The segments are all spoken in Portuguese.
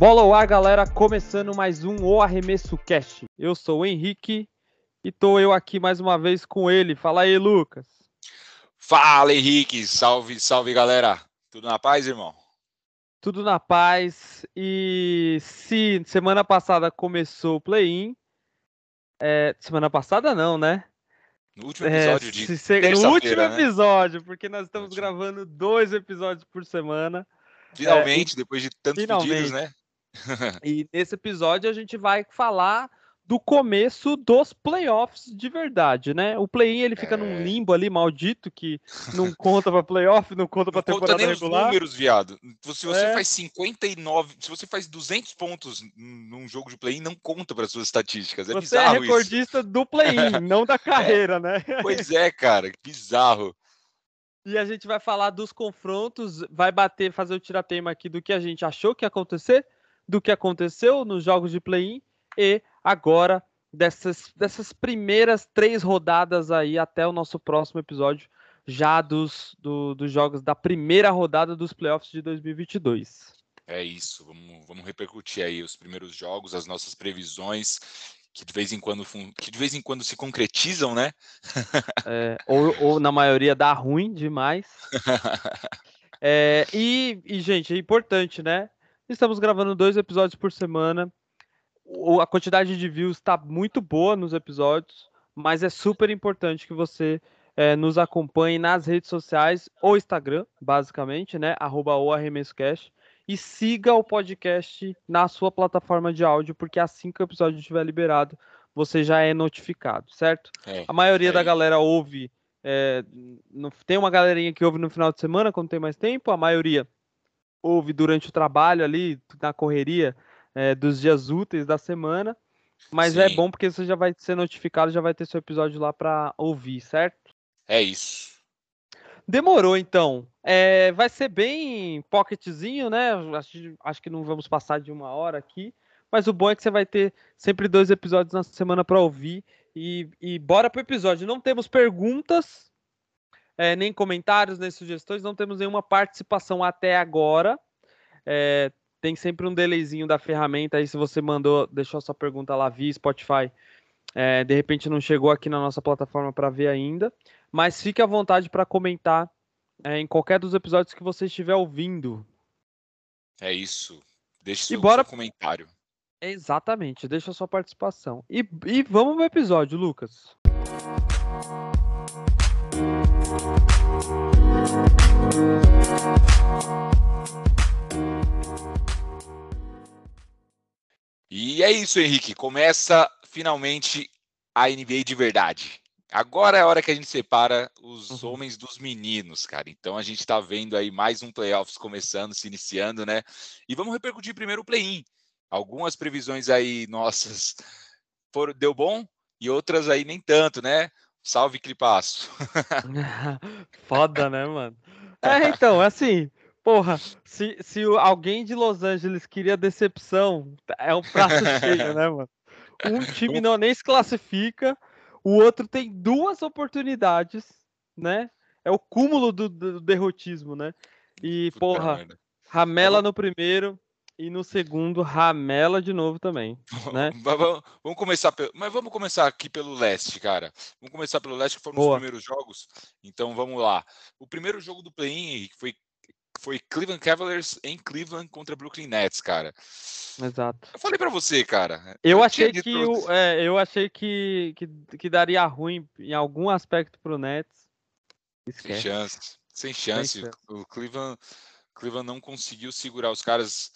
Bola ao ar, galera, começando mais um O Arremesso Cast. Eu sou o Henrique e tô eu aqui mais uma vez com ele. Fala aí, Lucas. Fala, Henrique. Salve, salve, galera. Tudo na paz, irmão? Tudo na paz. E se semana passada começou o play-in, é, semana passada não, né? No último episódio é, de se, No último né? episódio, porque nós estamos gravando dois episódios por semana. Finalmente, é, depois de tantos finalmente. pedidos, né? e nesse episódio a gente vai falar do começo dos playoffs de verdade, né? O play-in ele fica é... num limbo ali maldito que não conta para playoff, não conta para temporada conta nem regular. Os números, viado. Se você é... faz 59, se você faz 200 pontos num jogo de play-in, não conta para suas estatísticas. É você bizarro é recordista isso. do play-in, não da carreira, é... né? Pois é, cara, bizarro. E a gente vai falar dos confrontos, vai bater, fazer o tiratema aqui do que a gente achou que ia acontecer do que aconteceu nos jogos de play-in e agora dessas, dessas primeiras três rodadas aí até o nosso próximo episódio, já dos, do, dos jogos da primeira rodada dos playoffs de 2022. É isso, vamos, vamos repercutir aí os primeiros jogos, as nossas previsões, que de vez em quando, que de vez em quando se concretizam, né? É, ou, ou na maioria dá ruim demais. É, e, e, gente, é importante, né? Estamos gravando dois episódios por semana. A quantidade de views está muito boa nos episódios, mas é super importante que você é, nos acompanhe nas redes sociais, ou Instagram, basicamente, né? Arroba o arremessocast. E siga o podcast na sua plataforma de áudio, porque assim que o episódio estiver liberado, você já é notificado, certo? É, a maioria é. da galera ouve. É, no, tem uma galerinha que ouve no final de semana, quando tem mais tempo, a maioria ouve durante o trabalho ali, na correria é, dos dias úteis da semana. Mas é Sim. é bom porque você já vai ser notificado, já vai ter seu episódio lá para ouvir, certo? É isso. Demorou, então. É, vai ser bem pocketzinho, né? Acho, acho, que não vamos passar de uma hora aqui. Mas o bom é que você vai ter sempre dois episódios na semana para ouvir. E, e bora pro episódio. Não temos perguntas, é, nem comentários, nem sugestões, não temos nenhuma participação até agora. É, tem sempre um delayzinho da ferramenta aí, se você mandou, deixou a sua pergunta lá via Spotify, é, de repente não chegou aqui na nossa plataforma para ver ainda, mas fique à vontade para comentar é, em qualquer dos episódios que você estiver ouvindo. É isso. Deixe seu, bora... seu comentário. Exatamente, deixa a sua participação. E, e vamos pro episódio, Lucas. E é isso, Henrique. Começa finalmente a NBA de verdade. Agora é a hora que a gente separa os uhum. homens dos meninos, cara. Então a gente tá vendo aí mais um playoffs começando, se iniciando, né? E vamos repercutir primeiro o play-in. Algumas previsões aí nossas foram, deu bom e outras aí nem tanto, né? Salve, Clipaço. Foda, né, mano? É, então, assim, porra, se, se alguém de Los Angeles queria decepção, é um prato cheio, né, mano? Um time não nem se classifica, o outro tem duas oportunidades, né? É o cúmulo do, do derrotismo, né? E, porra, ramela no primeiro, e no segundo, Ramela de novo também. Né? vamos começar, pelo, mas vamos começar aqui pelo leste, cara. Vamos começar pelo leste, que foram Boa. os primeiros jogos. Então vamos lá. O primeiro jogo do play-in foi, foi Cleveland Cavaliers em Cleveland contra Brooklyn Nets, cara. Exato. Eu falei para você, cara. Eu, eu achei que eu, é, eu achei que, que, que, daria ruim em algum aspecto pro Nets. Esquece. Sem chance. Sem chance. Sem chance. O Cleveland Cleveland não conseguiu segurar os caras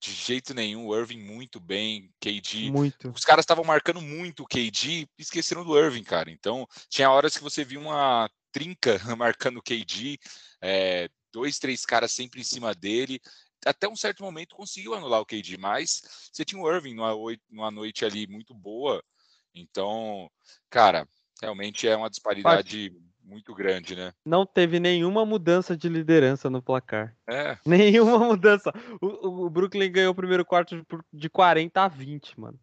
de jeito nenhum. O Irving muito bem, KD. Muito. Os caras estavam marcando muito o KD, esqueceram do Irving, cara. Então, tinha horas que você via uma trinca marcando o KD, é, dois, três caras sempre em cima dele. Até um certo momento conseguiu anular o KD, mas você tinha o Irving numa, numa noite ali muito boa. Então, cara, realmente é uma disparidade muito grande, né? Não teve nenhuma mudança de liderança no placar. É. Nenhuma mudança. O, o Brooklyn ganhou o primeiro quarto de 40 a 20, mano.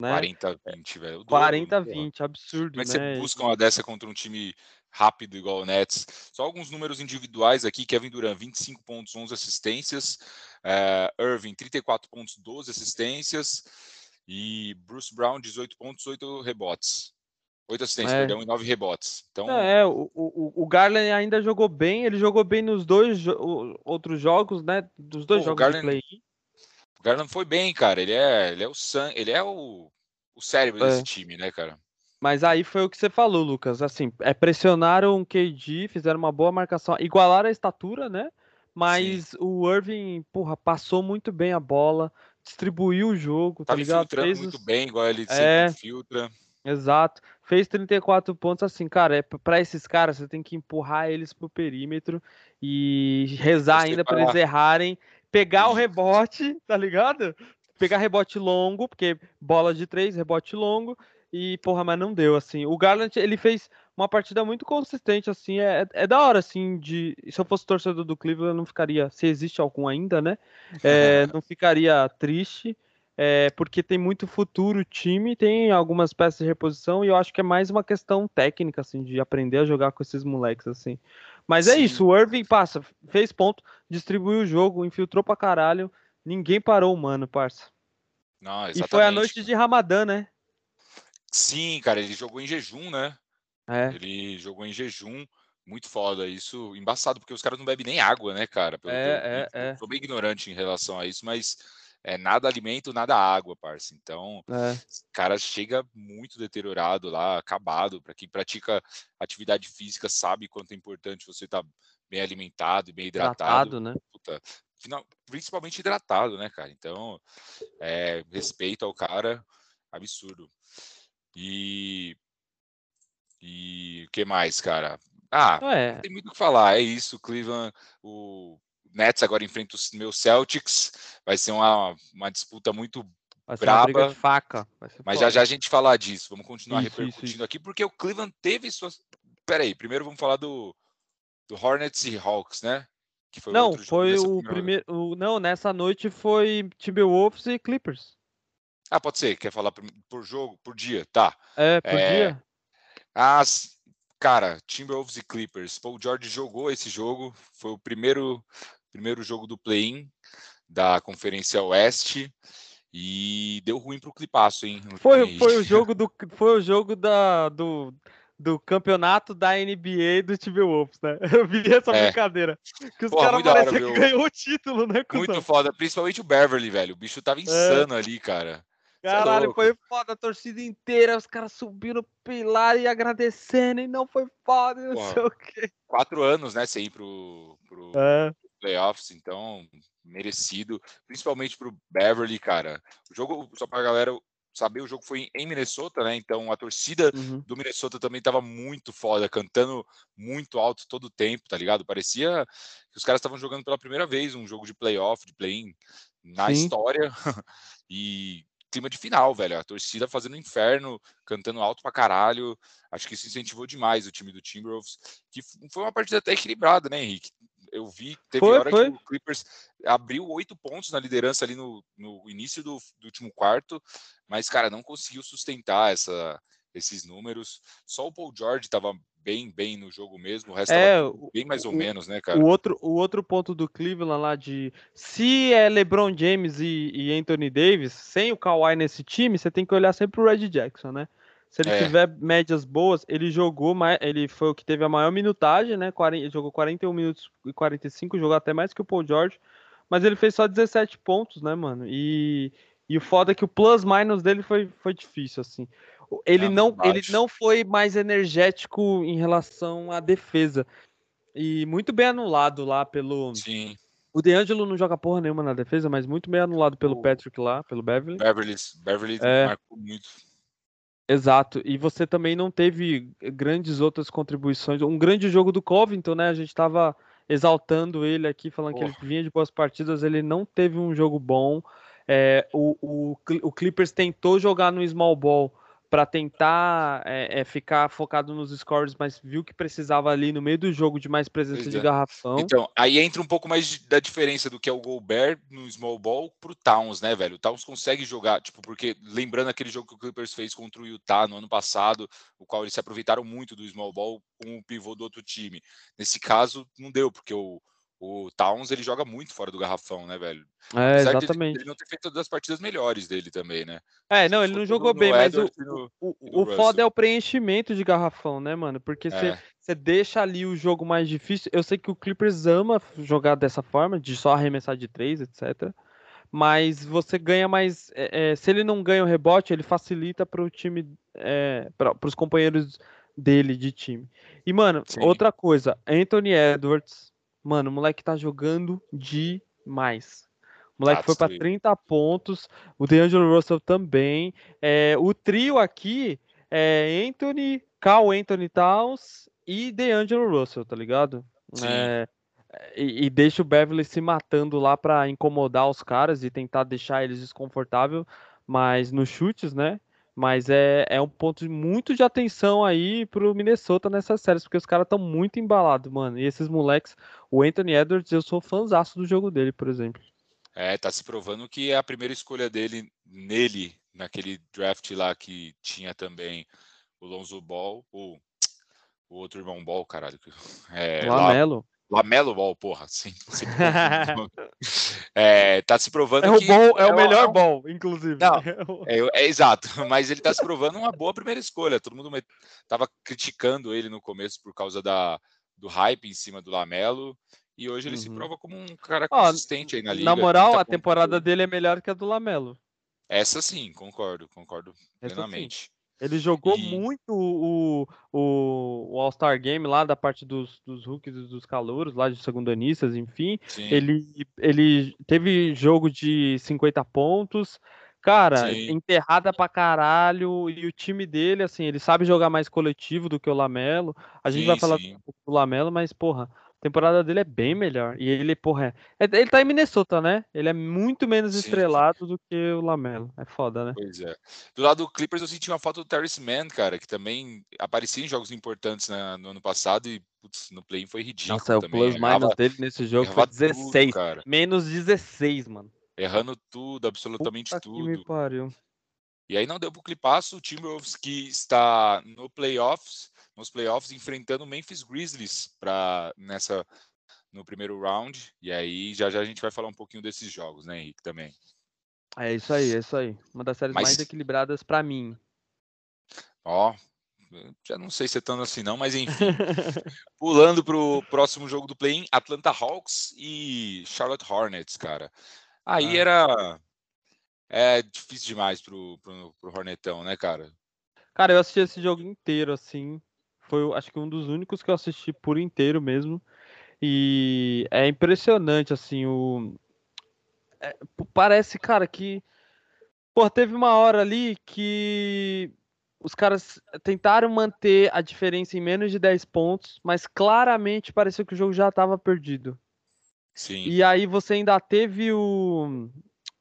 Né? 40-20, velho. 40-20, absurdo. Como é que né? você busca uma dessa contra um time rápido igual o Nets? Só alguns números individuais aqui: Kevin Durant, 25 pontos, 11 assistências. Uh, Irving, 34 pontos, 12 assistências. E Bruce Brown, 18 pontos, 8 rebotes. 8 assistências, é. perdão, e 9 rebotes. Então... É, o, o, o Garland ainda jogou bem, ele jogou bem nos dois jo outros jogos, né? Dos dois Pô, jogos Garland, de play. O Garland foi bem, cara. Ele é, ele é o san, ele é o, o cérebro é. desse time, né, cara? Mas aí foi o que você falou, Lucas. Assim, é pressionaram o KD, fizeram uma boa marcação, igualaram a estatura, né? Mas Sim. o Irving, porra, passou muito bem a bola, distribuiu o jogo, tá, tá ligado? filtrando Fez muito os... bem, igual ele é... sempre filtra. Exato. Fez 34 pontos assim, cara, é para esses caras você tem que empurrar eles pro perímetro e rezar ainda para eles errarem, pegar o rebote, tá ligado? Pegar rebote longo, porque bola de três, rebote longo e porra, mas não deu assim. O Garland, ele fez uma partida muito consistente assim, é, é da hora assim de, se eu fosse torcedor do Cleveland, eu não ficaria, se existe algum ainda, né? É, não ficaria triste é, porque tem muito futuro o time, tem algumas peças de reposição e eu acho que é mais uma questão técnica, assim, de aprender a jogar com esses moleques, assim. Mas é Sim. é isso, o Irving passa, fez ponto, distribuiu o jogo, infiltrou pra caralho, ninguém parou o mano, parça. Não, e foi a noite de Ramadã, né? Sim, cara, ele jogou em jejum, né? É. Ele jogou em jejum, muito foda. Isso, embaçado, porque os caras não bebem nem água, né, cara? Pelo é, é, é. Sou bem ignorante em relação a isso, mas é nada alimento, nada água, parça. Então, é. cara chega muito deteriorado lá, acabado. Para quem pratica atividade física sabe quanto é importante você estar tá bem alimentado e bem hidratado. hidratado né? Puta, final, principalmente hidratado, né, cara? Então, é, respeito ao cara, absurdo. E e o que mais, cara? Ah, não tem muito o que falar. É isso, Cleveland, o Nets agora enfrenta os meus Celtics. Vai ser uma, uma disputa muito braba. Faca. mas já já a gente falar disso. Vamos continuar isso, repercutindo isso, isso. aqui, porque o Cleveland teve suas. Peraí, primeiro vamos falar do, do Hornets e Hawks, né? Que foi não, foi o primeiro. O, não, nessa noite foi Timberwolves e Clippers. Ah, pode ser. Quer falar por, por jogo, por dia? Tá. É, por é, dia. As, cara, Timberwolves e Clippers. Paul George jogou esse jogo. Foi o primeiro primeiro jogo do play-in da Conferência Oeste e deu ruim pro Clipaço, hein? Foi, foi o jogo do foi o jogo da, do, do campeonato da NBA do Timberwolves, né? Eu vi essa é. brincadeira. Que os caras pareciam que ganhou o título, né? Cuzão? Muito foda, principalmente o Beverly, velho. O bicho tava é. insano é. ali, cara. É Caralho, é foi foda a torcida inteira, os caras subindo o pilar e agradecendo, e não foi foda, não Porra, sei o quê. Quatro anos, né, sem ir pro, pro, é playoffs, então merecido, principalmente para o Beverly, cara. O jogo, só para a galera saber, o jogo foi em Minnesota, né? Então a torcida uhum. do Minnesota também tava muito foda, cantando muito alto todo o tempo, tá ligado? Parecia que os caras estavam jogando pela primeira vez um jogo de playoff, de play-in na Sim. história. e clima de final, velho. A torcida fazendo inferno, cantando alto pra caralho. Acho que isso incentivou demais o time do Timberwolves, que foi uma partida até equilibrada, né, Henrique? eu vi, teve foi, hora foi. que o Clippers abriu oito pontos na liderança ali no, no início do, do, último quarto, mas, cara, não conseguiu sustentar essa, esses números. Só o Paul George estava bem, bem no jogo mesmo, o resto é, bem mais ou menos, né, cara? O outro, o outro ponto do Cleveland lá de se é LeBron James e, e Anthony Davis, sem o Kawhi nesse time, você tem que olhar sempre o Red Jackson, né? Se ele é. tiver médias boas, ele jogou mais. Ele foi o que teve a maior minutagem, né? 40, ele jogou 41 minutos e 45, jogou até mais que o Paul George. Mas ele fez só 17 pontos, né, mano? E, e o foda é que o plus-minus dele foi, foi difícil, assim. Ele, é não, ele não foi mais energético em relação à defesa. E muito bem anulado lá pelo. Sim. O DeAngelo não joga porra nenhuma na defesa, mas muito bem anulado pelo o... Patrick lá, pelo Beverly. Beverly, Beverly é... marcou muito. Exato, e você também não teve grandes outras contribuições. Um grande jogo do Covington, né? A gente estava exaltando ele aqui, falando oh. que ele vinha de boas partidas, ele não teve um jogo bom. É, o, o, o, Clippers tentou jogar no small ball, para tentar é, é, ficar focado nos scores, mas viu que precisava ali no meio do jogo de mais presença pois de é. garrafão. Então, aí entra um pouco mais da diferença do que é o Gobert no small ball pro Towns, né, velho? O Towns consegue jogar, tipo, porque lembrando aquele jogo que o Clippers fez contra o Utah no ano passado, o qual eles se aproveitaram muito do small ball com o pivô do outro time. Nesse caso, não deu, porque o o Towns ele joga muito fora do garrafão, né, velho? É, Apesar exatamente. De ele não ter feito todas as partidas melhores dele também, né? É, não, ele não jogou bem, mas o, no, o, o foda é o preenchimento de garrafão, né, mano? Porque você é. deixa ali o jogo mais difícil. Eu sei que o Clippers ama jogar dessa forma, de só arremessar de três, etc. Mas você ganha mais. É, é, se ele não ganha o rebote, ele facilita para o time, é, para os companheiros dele de time. E, mano, Sim. outra coisa, Anthony Edwards Mano, o moleque tá jogando demais. O moleque tá foi para 30 pontos. O DeAngelo Russell também. É, o trio aqui é Anthony, Cal Anthony Towns e DeAngelo Russell, tá ligado? É, e, e, deixa o Beverly se matando lá para incomodar os caras e tentar deixar eles desconfortável, mas nos chutes, né? Mas é, é um ponto muito de atenção aí pro Minnesota nessas séries, porque os caras estão muito embalados, mano. E esses moleques, o Anthony Edwards, eu sou fãzaço do jogo dele, por exemplo. É, tá se provando que é a primeira escolha dele nele, naquele draft lá que tinha também o Lonzo Ball, o, o outro irmão Ball, caralho. É, Lamelo. Lamelo Ball, porra, sim. é, tá se provando é o que ball, é, o é melhor é, ball, inclusive. Não, é, é, exato, mas ele tá se provando uma boa primeira escolha. Todo mundo tava criticando ele no começo por causa da, do hype em cima do Lamelo. E hoje ele uhum. se prova como um cara consistente aí na liga. Na moral, a temporada dele é melhor que a do Lamelo. Essa sim, concordo, concordo plenamente. Ele jogou e... muito o, o, o All-Star Game lá da parte dos, dos rookies e dos calouros, lá de segundanistas, enfim. Ele, ele teve jogo de 50 pontos. Cara, Sim. enterrada pra caralho. E o time dele, assim, ele sabe jogar mais coletivo do que o Lamelo. A gente sim, vai falar do Lamelo, mas, porra, a temporada dele é bem melhor. E ele, porra, é, é, ele tá em Minnesota, né? Ele é muito menos Sim. estrelado do que o Lamelo. É foda, né? Pois é. Do lado do Clippers, eu senti uma foto do Terrence Mann, cara, que também aparecia em jogos importantes na, no ano passado e putz, no play foi ridículo. Nossa, também. o plus minus dele nesse jogo foi 16. Tudo, menos 16, mano. Errando tudo, absolutamente Puta tudo. Que me pariu. E aí não deu pro clipaço, o Timberwolves que está no playoffs nos playoffs enfrentando o Memphis Grizzlies para nessa no primeiro round. E aí já já a gente vai falar um pouquinho desses jogos, né, Henrique, também. É isso aí, é isso aí. Uma das séries Mas... mais equilibradas para mim. Ó, já não sei se é tanto assim não, mas enfim. Pulando para o próximo jogo do play-in, Atlanta Hawks e Charlotte Hornets, cara. Aí ah. era é difícil demais pro, pro, pro Hornetão, né, cara? Cara, eu assisti esse jogo inteiro, assim foi, acho que um dos únicos que eu assisti por inteiro mesmo. E é impressionante, assim, o. É, parece, cara, que. Pô, teve uma hora ali que os caras tentaram manter a diferença em menos de 10 pontos, mas claramente pareceu que o jogo já estava perdido. Sim. E aí você ainda teve o.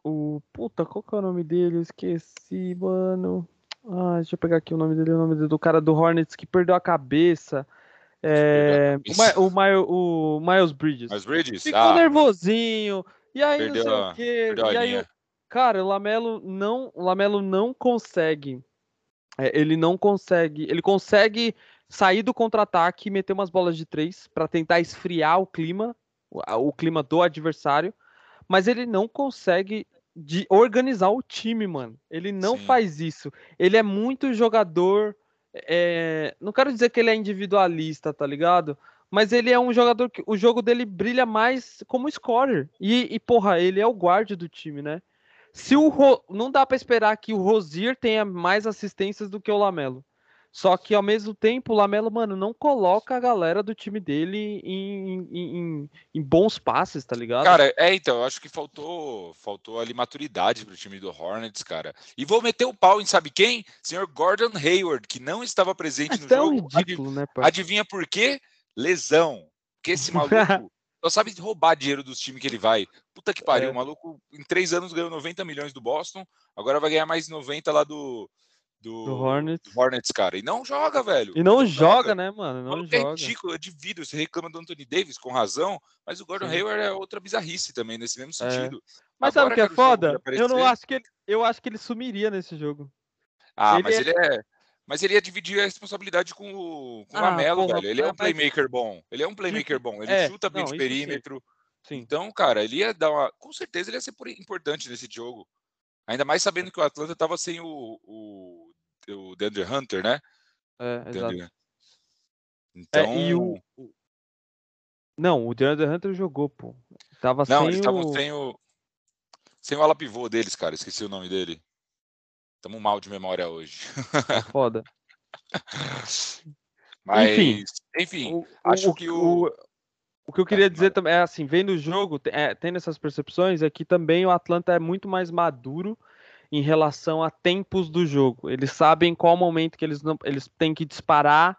O. Puta, qual que é o nome dele? Eu esqueci, mano. Ah, deixa eu pegar aqui o nome dele, o nome do cara do Hornets que perdeu a cabeça. É, o, o, o, Miles Bridges. Miles Bridges? Ficou ah. nervosinho. E aí, perdeu não sei o quê. E aí, cara, o Lamelo não, o Lamelo não consegue. É, ele não consegue. Ele consegue sair do contra-ataque e meter umas bolas de três para tentar esfriar o clima, o, o clima do adversário. Mas ele não consegue de organizar o time, mano. Ele não Sim. faz isso. Ele é muito jogador. É... Não quero dizer que ele é individualista, tá ligado? Mas ele é um jogador que o jogo dele brilha mais como scorer. E, e porra, ele é o guarda do time, né? Se o Ro... Não dá para esperar que o Rosier tenha mais assistências do que o Lamelo. Só que ao mesmo tempo, o Lamelo, mano, não coloca a galera do time dele em, em, em, em bons passes, tá ligado? Cara, é, então, eu acho que faltou, faltou ali maturidade pro time do Hornets, cara. E vou meter o pau em sabe quem? Senhor Gordon Hayward, que não estava presente no é jogo. ridículo, né, pai? Adivinha por quê? Lesão. Porque esse maluco só sabe roubar dinheiro dos times que ele vai. Puta que pariu, é. o maluco em três anos ganhou 90 milhões do Boston, agora vai ganhar mais 90 lá do do, Do Hornets. do Hornets, cara. E não joga, velho. E não Não joga, joga. né, mano? O Não é joga. ridículo, é de vidro. Você reclama do Anthony Davis com razão, mas o Gordon Sim. Hayward é outra bizarrice também, nesse mesmo É. sentido. Mas sabe o Agora que é o foda? Eu não acho que ele, eu acho que ele sumiria nesse jogo. Ah, Ele mas é- ele é. Mas ele ia dividir a responsabilidade com o, com o Ah, Lamelo, porra, velho. Ele é ah, um mas- playmaker bom. Ele é um playmaker bom. Ele é, chuta bem não, de perímetro. Sim. Então, cara, ele ia dar uma. Com certeza ele ia ser por- importante nesse jogo. Ainda mais sabendo que o Atlanta tava sem o, o, o DeAndre Hunter, né? É, exato. DeAndre- Então. É, e o, o- Não, o DeAndre Hunter jogou, pô. Tava Não, sem eles estavam o... sem o. Sem o ala pivô deles, cara. Esqueci o nome dele. Tamo mal de memória hoje. é foda. Mas, Enfim. enfim, O, acho o, que o- o que eu queria Ah, dizer também é assim, vendo o jogo, é, tendo essas percepções, é que também o Atlanta é muito mais maduro em relação a tempos do jogo. Eles sabem qual momento que eles não, eles têm que disparar,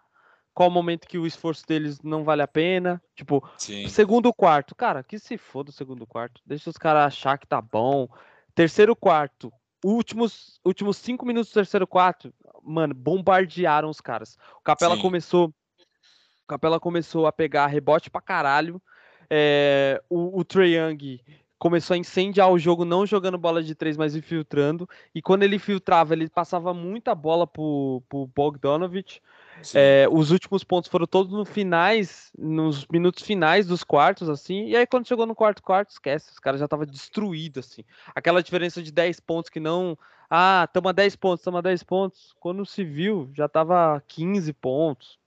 qual momento que o esforço deles não vale a pena. Tipo, sim, segundo quarto, cara, que se foda o segundo quarto. Deixa os caras achar que tá bom. Terceiro quarto, últimos últimos cinco minutos do terceiro quarto, mano, bombardearam os caras. O Capela Sim. começou, o Capela começou a pegar rebote pra caralho. É, o, o Trae Young começou a incendiar o jogo, não jogando bola de três, mas infiltrando. E quando ele filtrava, ele passava muita bola pro, pro Bogdanovich. sim. É, os últimos pontos foram todos no finais, nos minutos finais dos quartos, assim. E aí, quando chegou no quarto quarto, esquece, os caras já estavam destruídos, assim. Aquela diferença de 10 pontos que não. Ah, tamo a 10 pontos, tamo a 10 pontos. Quando se viu, já tava 15 pontos,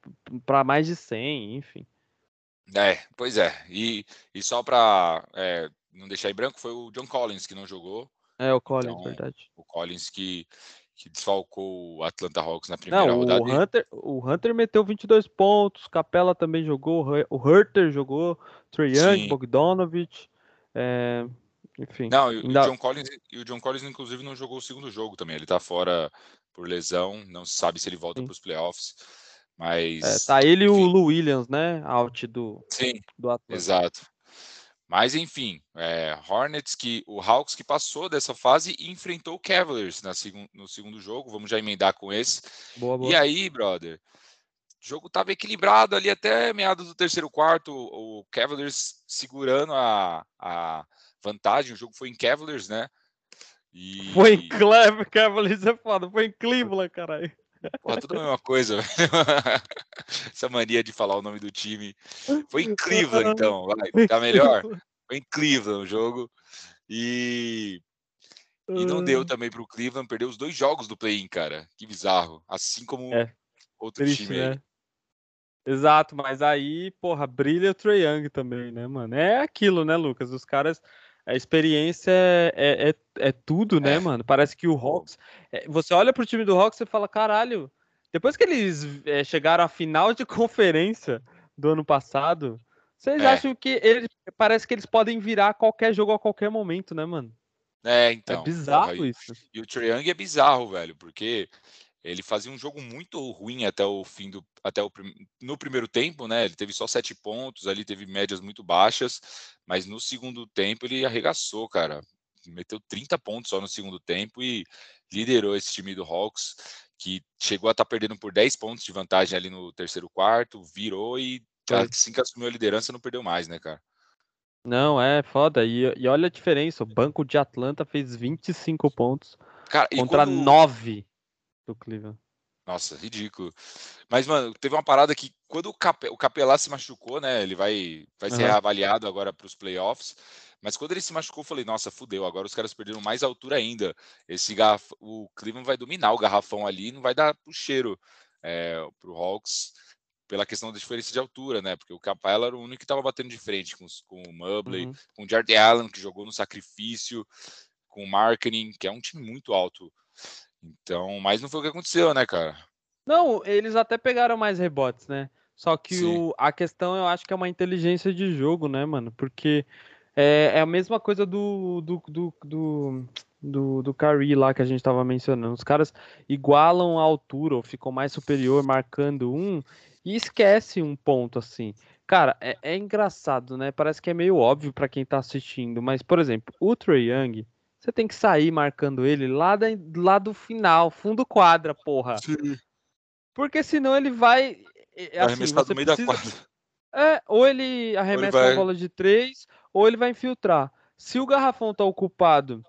para mais de 100, enfim. É, pois é. E, e só pra é, não deixar em branco, foi o John Collins que não jogou. É, o Collins, Então, verdade. O Collins que, que desfalcou o Atlanta Hawks na primeira Não, rodada. o Hunter, o Hunter meteu 22 pontos, Capela também jogou, o Hu- o Herter jogou, Trae Young. Bogdanovich. é, enfim. Não, e, o ainda- John Collins, e o John Collins, inclusive, não jogou o segundo jogo também. Ele tá fora por lesão, não se sabe se ele volta para os playoffs. É, Mas. tá ele e o enfim, Lu Williams, né? Out do, Sim, do Atlanta. exato. Mas enfim, é, Hornets que o Hawks que passou dessa fase e enfrentou o Cavaliers na segun, no segundo jogo. Vamos já emendar com esse. Boa, boa. E aí, brother, o jogo estava equilibrado ali até meados do terceiro quarto. O Cavaliers segurando a, a vantagem. O jogo foi em Cavaliers, né? E, Foi em Cleveland, Cavaliers é foda. Foi em Cleveland, caralho. Porra, tudo a mesma coisa. Essa mania de falar o nome do time. Foi em Cleveland, então, vai. Tá melhor? Foi em Cleveland o jogo. E, e não deu também pro Cleveland. Perdeu os dois jogos do play-in, cara. Que bizarro. Assim como É, outro Triste, time aí. né? Exato, mas aí, porra, brilha o Trae Young também, né, mano? É aquilo, né, Lucas? Os caras, a experiência é, é, é, é tudo, né, É. mano? Parece que o Hawks. é, você olha pro time do Hawks e fala, caralho, depois que eles é, chegaram à final de conferência do ano passado, vocês É. acham que eles. Parece que eles podem virar qualquer jogo a qualquer momento, né, mano? É, É então. bizarro porra, e- isso. E o Trae Young é bizarro, velho, porque ele fazia um jogo muito ruim até o fim do. Até o, no primeiro tempo, né? Ele teve só sete pontos, ali teve médias muito baixas, mas no segundo tempo ele arregaçou, cara. Meteu 30 pontos só no segundo tempo e liderou esse time do Hawks, que chegou a estar perdendo por 10 pontos de vantagem ali no terceiro quarto, virou e assim que assumiu a liderança não perdeu mais, né, cara? Não, é foda. E, e olha a diferença: o banco de Atlanta fez 25 pontos Cara, contra quando- 9 do Cleveland. Nossa, ridículo. Mas, mano, teve uma parada que quando o, Cape, o Capelá se machucou, né? Ele vai, vai ser Aham. reavaliado agora para os playoffs. Mas quando ele se machucou, eu falei, nossa, fudeu. Agora os caras perderam mais altura ainda. Esse garraf... O Cleveland vai dominar o garrafão ali não vai dar pro cheiro é, pro Hawks pela questão da diferença de altura, né? Porque o Capela era o único que estava batendo de frente com, os- com o Mobley, Uhum. com o Jared Allen, que jogou no sacrifício, com o Marketing, que é um time muito alto. Então, mas não foi o que aconteceu, né, cara? Não, eles até pegaram mais rebotes, né? Só que o, a questão eu acho que é uma inteligência de jogo, né, mano? Porque é, é a mesma coisa do, do, do, do, do, do Curry lá que a gente tava mencionando. Os caras igualam a altura ou ficam mais superior marcando um e esquece um ponto assim. Cara, é, é engraçado, né? Parece que é meio óbvio pra quem tá assistindo, mas, por exemplo, o Trae Young, você tem que sair marcando ele lá, da, lá do final, fundo quadra, porra. Sim. Porque senão ele vai. É, vai assim, você precisa... da quadra. É, ou ele arremessa ou ele vai... bola de três, ou ele vai infiltrar. Se o garrafão tá ocupado,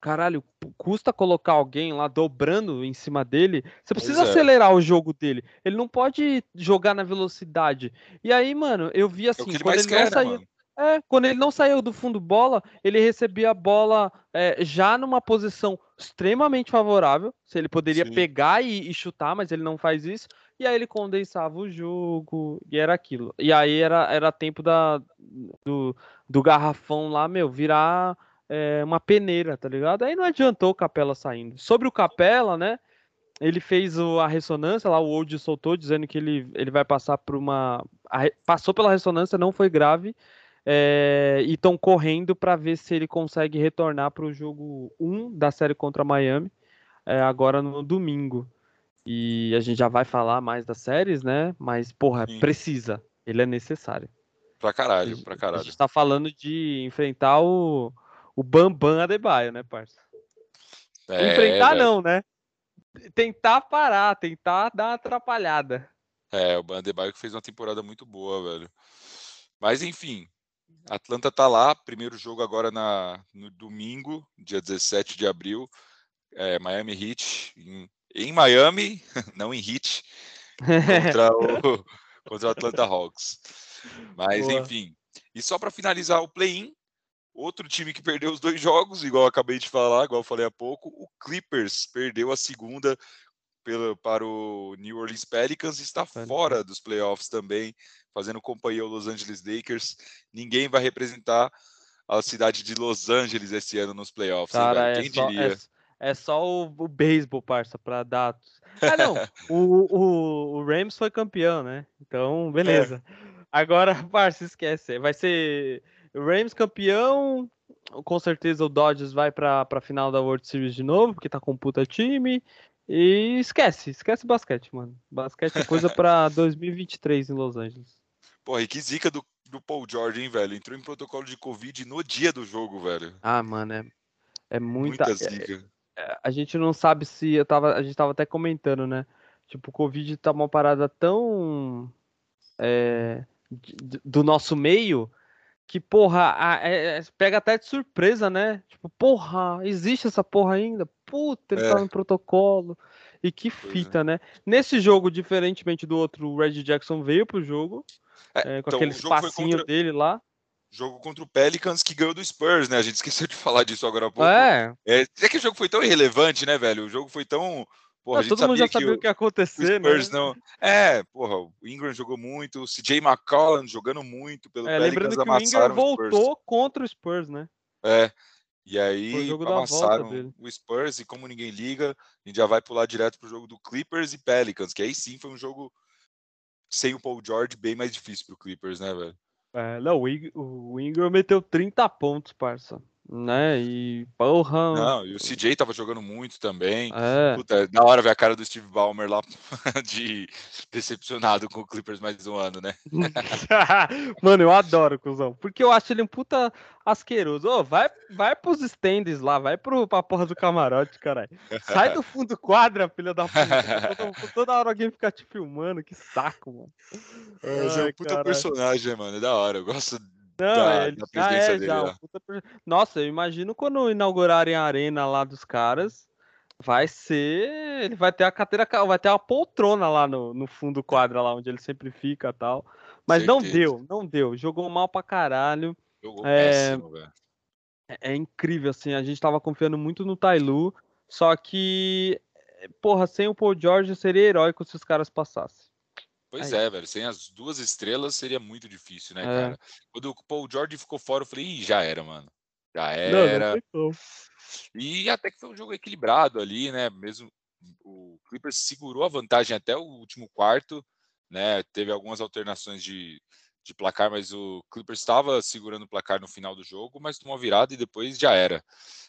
caralho, custa colocar alguém lá dobrando em cima dele. Você precisa é. acelerar o jogo dele. Ele não pode jogar na velocidade. E aí, mano, eu vi assim, é ele quando ele quer, não saía. Né, é, quando ele não saiu do fundo bola, ele recebia a bola é, já numa posição extremamente favorável. Se ele poderia Sim. pegar e, e, chutar, mas ele não faz isso. E aí ele condensava o jogo e era aquilo. E aí era, era tempo da, do, do garrafão lá, meu, virar é, uma peneira, tá ligado? Aí não adiantou o Capela saindo. Sobre o Capela, né? Ele fez o, a ressonância lá, o Old soltou dizendo que ele, ele vai passar por uma. A, passou pela ressonância, não foi grave é, e estão correndo para ver se ele consegue retornar para o jogo 1 da série contra Miami, é, agora no domingo. E a gente já vai falar mais das séries, né? Mas, porra, Sim. precisa. Ele é necessário. Pra caralho, pra caralho. A gente tá falando de enfrentar o, o Bambam Adebayo, né, parça? É, enfrentar velho. não, né? Tentar parar, tentar dar uma atrapalhada. É, o Bandebaio que fez uma temporada muito boa, velho. Mas enfim, Atlanta tá lá, primeiro jogo agora na, no domingo, dia 17 de abril, é, Miami Heat, em, em, Miami, não em Heat, contra o, contra o Atlanta Hawks. Mas Boa. enfim, e só para finalizar o play-in, outro time que perdeu os dois jogos, igual acabei de falar, igual eu falei há pouco, o Clippers perdeu a segunda pelo, para o New Orleans Pelicans está fora dos playoffs também fazendo companhia ao Los Angeles Lakers. Ninguém vai representar a cidade de Los Angeles esse ano nos playoffs. Cara, é Quem só, diria? É, é só o, o beisebol, parça, para dados. Ah, não. o, o, o, Rams foi campeão, né? Então, beleza. É. Agora, parça, esquece. Vai ser Rams campeão. Com certeza o Dodgers vai para a final da World Series de novo, porque tá com puta time. E esquece, esquece basquete, mano. Basquete é coisa para 2023 em Los Angeles. Porra, e que zica do, do Paul George, hein, velho? Entrou em protocolo de Covid no dia do jogo, velho. Ah, mano, é, é muita. muita é, zica. É, a gente não sabe se. Eu tava, a gente tava até comentando, né? Tipo, o Covid tá uma parada tão. É, do nosso meio que, porra, a, é, é, pega até de surpresa, né? Tipo, porra, existe essa porra ainda? Puta, ele é. tá no protocolo. E que fita, né? Nesse jogo, diferentemente do outro, o Red Jackson veio pro jogo. É, é, com então, aquele espacinho contra... dele lá. Jogo contra o Pelicans que ganhou do Spurs, né? A gente esqueceu de falar disso agora há pouco. É. é, é que o jogo foi tão irrelevante, né, velho? O jogo foi tão. Porra, todo mundo já sabia o que ia acontecer, né? Não... É, porra, o Ingram jogou muito, o CJ McCollum jogando muito pelo é, Pelicans, lembrando que o Ingram voltou contra o Spurs, né? É, e aí amassaram o Spurs e como ninguém liga, a gente já vai pular direto pro jogo do Clippers e Pelicans, que aí sim foi um jogo sem o Paul George, bem mais difícil pro Clippers, né, velho? É, não, o Ingram meteu 30 pontos, parça né? E porra. Não, e o CJ tava jogando muito também. É. Puta, é da hora ver a cara do Steve Ballmer lá de decepcionado com o Clippers mais um ano, né? Mano, eu adoro, cuzão. Porque eu acho ele um puta asqueroso. Ô, vai, vai pros stands lá, vai pro, pra porra do camarote, caralho. Sai do fundo quadra, filha da puta. Toda, toda hora alguém fica te filmando, que saco, mano. É, é um puta personagem, mano. É da hora. Eu gosto não, da, ele da já é, já. Puta... Nossa, eu imagino quando inaugurarem a arena lá dos caras, vai ser. Ele vai ter a cadeira, vai ter uma poltrona lá no, no fundo quadra, lá onde ele sempre fica tal. Mas Certeza. não deu, não deu. Jogou mal pra caralho. Jogou é... péssimo, velho. É, é incrível, assim. A gente tava confiando muito no Tailu, só que, porra, sem o Paul George seria heróico se os caras passassem. Pois Aí. é, velho. Sem as duas estrelas seria muito difícil, né, é. cara? Quando o Paul George ficou fora, eu falei, Ih, já era, mano. Já era. Não, não e até que foi um jogo equilibrado ali, né? Mesmo o Clippers segurou a vantagem até o último quarto, né? Teve algumas alternações de, de placar, mas o Clippers estava segurando o placar no final do jogo, mas tomou virada e depois já era.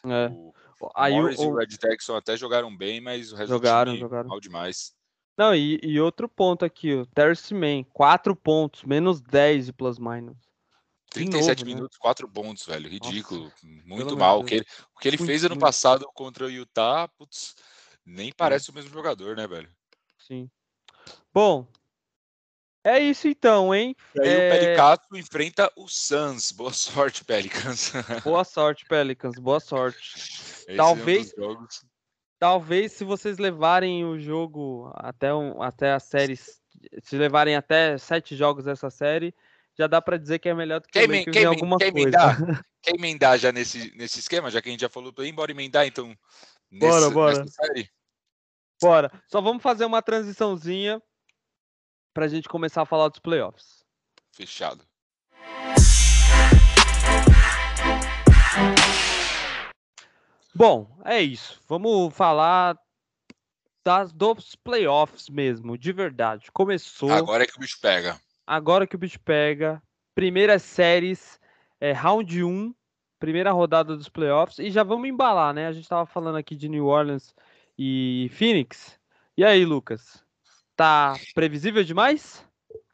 É. O, Aí Morris o, e o Red Jackson até jogaram bem, mas o resto jogaram, do time jogaram. mal demais. Não, e, e outro ponto aqui, o Terce Man, 4 pontos, menos 10 de plus minus. 37 novo, né? minutos, né? 4 pontos, velho. Ridículo. Nossa, muito mal. O que ele, o que ele fez ano passado contra o Utah, putz, nem parece é. o mesmo jogador, né, velho? Sim. Bom, é isso então, hein? E aí é... o Pelicato enfrenta o Suns. Boa sorte, Pelicans. Boa sorte, Pelicans. Boa sorte. Esse talvez, é um talvez se vocês levarem o jogo até, um, até a série, se levarem até sete jogos dessa série, já dá para dizer que é melhor do que, quem, quem, alguma quem coisa. Emendar, quer emendar já nesse, nesse esquema, já que a gente já falou aí, bora emendar então nesse, bora, bora. nessa série? Bora. Só vamos fazer uma transiçãozinha para a gente começar a falar dos playoffs. Fechado. Bom, é isso. Vamos falar das dos playoffs mesmo, de verdade. Começou. Agora é que o bicho pega. Agora que o bicho pega. Primeiras séries, é, round 1, primeira rodada dos playoffs. E já vamos embalar, né? A gente estava falando aqui de New Orleans e Phoenix. E aí, Lucas? Tá previsível demais?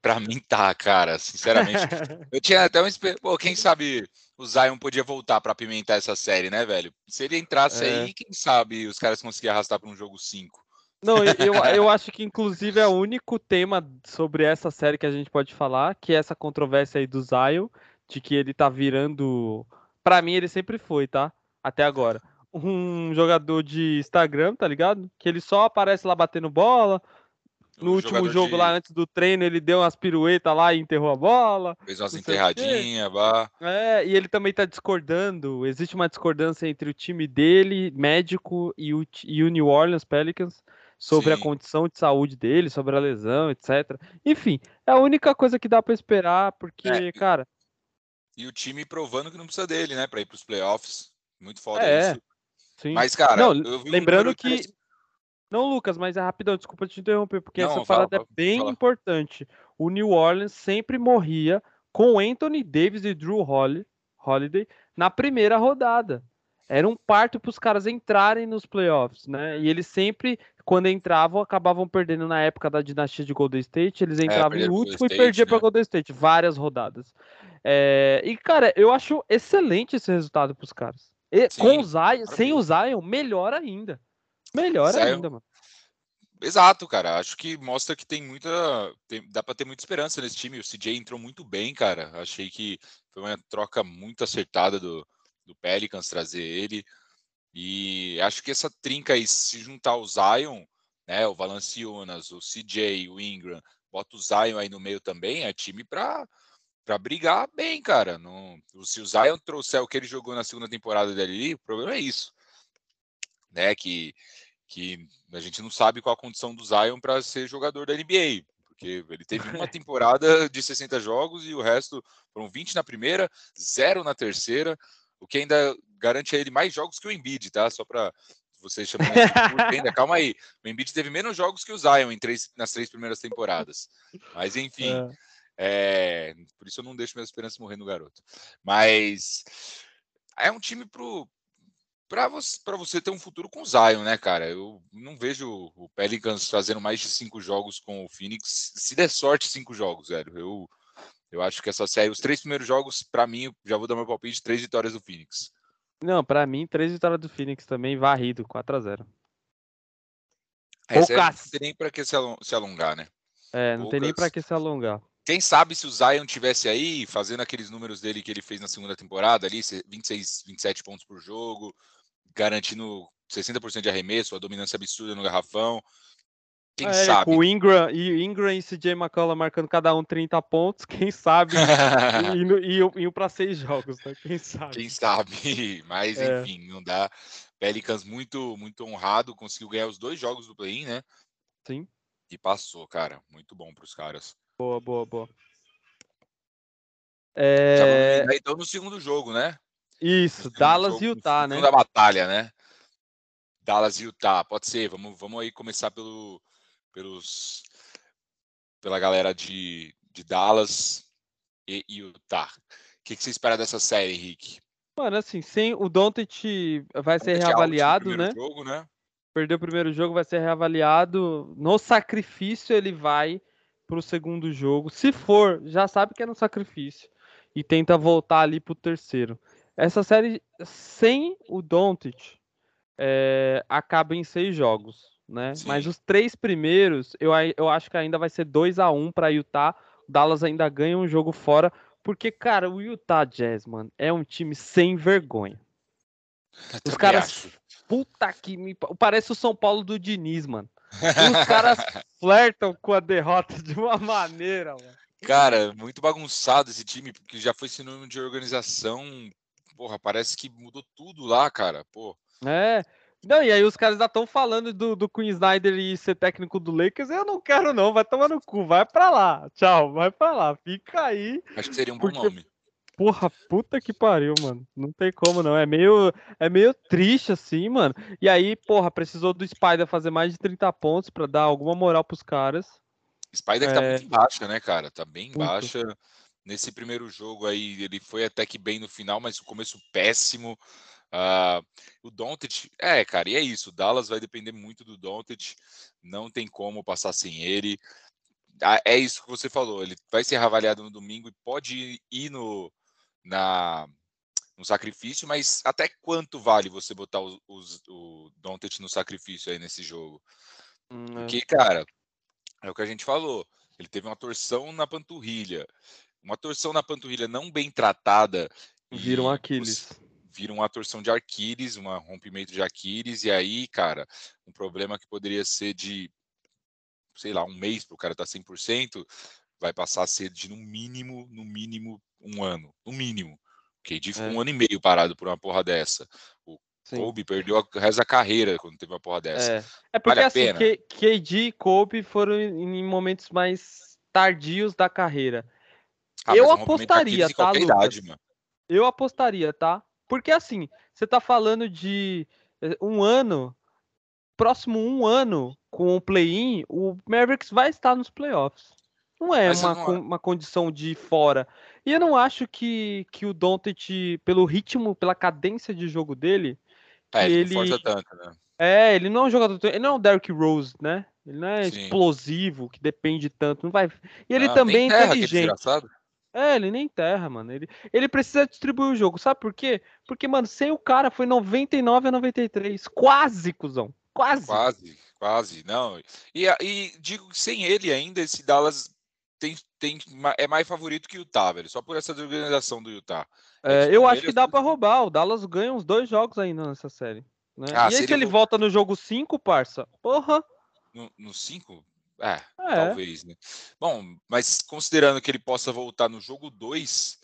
Pra mim tá, cara, sinceramente. eu tinha até um. Pô, quem sabe o Zion podia voltar para apimentar essa série, né, velho? Se ele entrasse é. aí, quem sabe os caras conseguiam arrastar para um jogo 5. Não, eu, eu acho que inclusive é o único tema sobre essa série que a gente pode falar, que é essa controvérsia aí do Zion, de que ele tá virando. Para mim, ele sempre foi, tá? Até agora. Um jogador de Instagram, tá ligado? Que ele só aparece lá batendo bola, no último jogo de... lá, antes do treino, ele deu umas piruetas lá e enterrou a bola. Fez umas enterradinhas, vá. É, e ele também tá discordando. Existe uma discordância entre o time dele, médico, e o, e o New Orleans Pelicans sobre Sim. a condição de saúde dele, sobre a lesão, etc. Enfim, é a única coisa que dá para esperar, porque, é, cara. E o time provando que não precisa dele, né, para ir para os playoffs. Muito foda é, isso. Sim. Mas, cara, não, lembrando que não, Lucas, mas é rapidão, desculpa te interromper, porque Não, essa fala, parada é bem fala. importante. O New Orleans sempre morria com Anthony Davis e Drew Holiday na primeira rodada. Era um parto para os caras entrarem nos playoffs, né? E eles sempre, quando entravam, acabavam perdendo na época da dinastia de Golden State. Eles é, entravam é, no último State, e perdiam né? para Golden State, várias rodadas. É... E, cara, eu acho excelente esse resultado para os caras. E, Sim, com o Zion, sem o Zion, melhor ainda. Melhor ainda, mano. Exato, cara. Acho que mostra que tem muita. Tem, dá para ter muita esperança nesse time. O CJ entrou muito bem, cara. Achei que foi uma troca muito acertada do, do Pelicans trazer ele. E acho que essa trinca aí, se juntar o Zion, né, o Valanciunas, o CJ, o Ingram, bota o Zion aí no meio também, é time para para brigar bem, cara. Não, se o Zion trouxer o que ele jogou na segunda temporada dele, o problema é isso, né? Que que a gente não sabe qual a condição do Zion para ser jogador da NBA, porque ele teve uma temporada de 60 jogos e o resto foram 20 na primeira, zero na terceira, o que ainda garante a ele mais jogos que o Embiid, tá? Só para vocês chamarem ainda, calma aí. O Embiid teve menos jogos que o Zion em três, nas três primeiras temporadas. Mas enfim, é. É, por isso eu não deixo minhas esperanças morrer no garoto. Mas é um time pro, para você, você ter um futuro com o Zion, né, cara? Eu não vejo o Pelicans fazendo mais de cinco jogos com o Phoenix. Se der sorte, cinco jogos, velho. Eu, eu acho que essa série, os três primeiros jogos, para mim, já vou dar meu palpite, três vitórias do Phoenix. Não, para mim, três vitórias do Phoenix também, varrido, 4 a 0 é, Não tem nem para que se alongar, né? É, não Poucas... tem nem para que se alongar. Quem sabe se o Zion tivesse aí, fazendo aqueles números dele que ele fez na segunda temporada ali, 26, 27 pontos por jogo, garantindo 60% de arremesso, a dominância absurda no garrafão. Quem é, sabe? O Ingram e Ingram e CJ McCollum marcando cada um 30 pontos, quem sabe indo, indo para seis jogos, né? Quem sabe? Quem sabe? Mas é. enfim, não dá. Pelicans muito muito honrado, conseguiu ganhar os dois jogos do play-in, né? Sim. E passou, cara. Muito bom para os caras. Boa, boa, boa. É... então no segundo jogo, né? Isso, Dallas e Utah, né? Da batalha, né? Dallas e Utah, pode ser. Vamos, vamos aí começar pelo, pelos, pela galera de, de Dallas e, Utah. O que, que você espera dessa série, Henrique? Mano, assim, sem o Doncic vai ser reavaliado, né? Jogo, né? Perdeu o primeiro jogo, vai ser reavaliado. No sacrifício ele vai para o segundo jogo. Se for, já sabe que é no sacrifício. e tenta voltar ali pro terceiro. Essa série sem o Doncic é, acaba em seis jogos, né? Sim. Mas os três primeiros, eu, eu acho que ainda vai ser 2 a 1 um para Utah. O Dallas ainda ganha um jogo fora, porque cara, o Utah Jazz, mano, é um time sem vergonha. Eu os caras, acho. puta que me, parece o São Paulo do Diniz, mano. Os caras flertam com a derrota de uma maneira, mano. Cara, muito bagunçado esse time, porque já foi sinônimo de organização. Porra, parece que mudou tudo lá, cara. Pô. É. Não, e aí os caras já estão falando do, do Queen Snyder e ser técnico do Lakers. Eu não quero, não. Vai tomar no cu. Vai pra lá. Tchau, vai pra lá. Fica aí. Acho que seria um porque... bom nome. Porra, puta que pariu, mano. Não tem como, não. É meio, é meio triste, assim, mano. E aí, porra, precisou do Spider fazer mais de 30 pontos para dar alguma moral pros caras. Spider é... tá muito baixa, né, cara? Tá bem muito. baixa. Nesse primeiro jogo aí, ele foi até que bem no final, mas o começo péssimo. Uh, o Doncic, é, cara, e é isso. O Dallas vai depender muito do Doncic. Não tem como passar sem ele. Ah, é isso que você falou. Ele vai ser avaliado no domingo e pode ir no, na, no sacrifício, mas até quanto vale você botar os, os, o Doncic no sacrifício aí nesse jogo? Hum, é. Porque, cara, é o que a gente falou. Ele teve uma torção na panturrilha. Uma torção na panturrilha não bem tratada. Vira um Aquiles. Vira uma torção de Aquiles, um rompimento de Aquiles, e aí, cara, um problema que poderia ser de, sei lá, um mês para o cara estar tá 100%, vai passar a ser de no mínimo, no mínimo, um ano. No mínimo. KD ficou é. um ano e meio parado por uma porra dessa. O Sim. Kobe perdeu o resto da carreira quando teve uma porra dessa. É, é porque vale assim, K KD e Kobe foram em momentos mais tardios da carreira. Ah, eu apostaria, tá, Lucas? Idade, eu apostaria, tá? Porque assim, você tá falando de eh, um ano, próximo um ano com o play-in, o Mavericks vai estar nos playoffs. Não é uma, não... uma condição de fora. E eu não acho que, que o Doncic, pelo ritmo, pela cadência de jogo dele, é, ele, ele... tanto, né? É, ele não é um jogador, ele não é um Derrick Rose, né? Ele não é Sim. explosivo, que depende tanto, não vai. E ele ah, também é inteligente. É, ele nem terra, mano. Ele, ele precisa distribuir o jogo. Sabe por quê? Porque, mano, sem o cara foi 99 a 93. Quase, cuzão. Quase. Quase, quase. Não. E, e digo que sem ele ainda, esse Dallas tem, tem, é mais favorito que o Utah, velho. Só por essa desorganização do Utah. É, eu acho que dá para roubar. O Dallas ganha uns dois jogos ainda nessa série. Né? Ah, e aí, se ele volta no jogo 5, parça? Porra! No 5? É, é, talvez, né? Bom, mas considerando que ele possa voltar no jogo 2,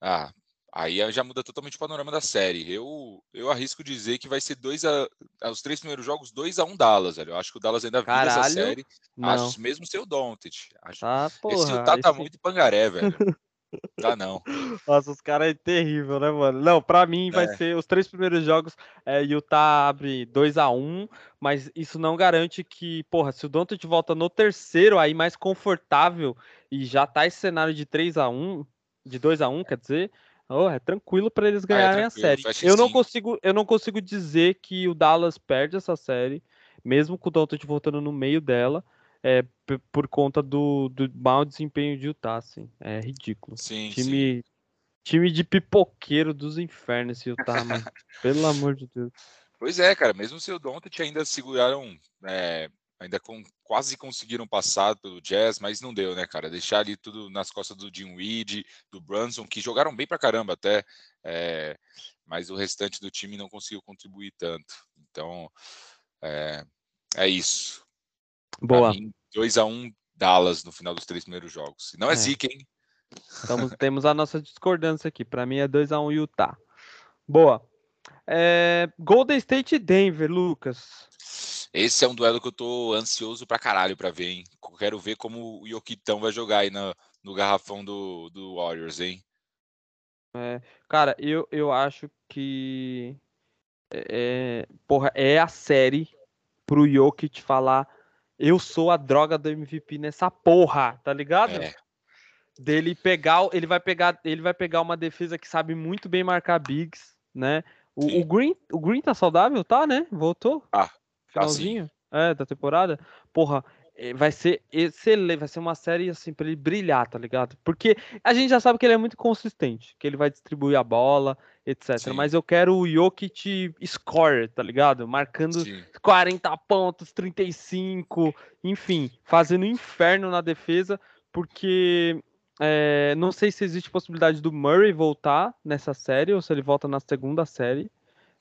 ah, Aí já muda totalmente o panorama da série. Eu, eu arrisco dizer que vai ser dois a. Os três primeiros jogos, 2 a 1 um Dallas, velho. Eu acho que o Dallas ainda vira essa série. Não. Acho mesmo ser o Doncic. Acho... Ah, porra, esse Utah tá esse... muito pangaré, velho. Tá não. Nossa, os caras é terrível, né, mano? Não, pra mim vai é. ser os três primeiros jogos. É, Utah abre 2 a 1 um, mas isso não garante que, porra, se o Doncic volta no terceiro, aí mais confortável e já tá esse cenário de 3 a 1 de 2 a 1 quer dizer, Oh, é tranquilo para eles ganharem ah, é a série. Eu não consigo, eu não consigo dizer que o Dallas perde essa série, mesmo com o Doncic voltando no meio dela, é, por conta do, do mau desempenho de Utah, assim. É ridículo. Sim, time, sim. time de pipoqueiro dos infernos esse Utah, mano. Pelo amor de Deus. Pois é, cara. Mesmo se o Doncic ainda seguraram é, ainda com, quase conseguiram passar pelo Jazz, mas não deu, né, cara? Deixar ali tudo nas costas do Jim Weed, do Brunson, que jogaram bem pra caramba até, é, mas o restante do time não conseguiu contribuir tanto. Então, é, é isso. Boa. 2 a 1 um, Dallas no final dos três primeiros jogos. Não é, é. zica, hein? Estamos, temos a nossa discordância aqui. Para mim é 2 a 1 um Utah. Boa. É, Golden State e Denver, Lucas. Esse é um duelo que eu tô ansioso pra caralho pra ver, hein? Quero ver como o Yokitão vai jogar aí no, no garrafão do, do Warriors, hein? É, cara, eu, eu acho que. É, porra, é a série pro Jokic falar: eu sou a droga do MVP nessa porra, tá ligado? É. Dele pegar, ele vai pegar, ele vai pegar uma defesa que sabe muito bem marcar bigs, né? O, o, Green, o Green tá saudável, tá, né? Voltou? Ah, finalzinho é, da temporada. Porra, vai ser excelente, vai ser uma série assim para ele brilhar, tá ligado? Porque a gente já sabe que ele é muito consistente, que ele vai distribuir a bola, etc. Sim. Mas eu quero o Jokic score, tá ligado? Marcando Sim. 40 pontos, 35, enfim, fazendo inferno na defesa, porque é, não sei se existe possibilidade do Murray voltar nessa série ou se ele volta na segunda série.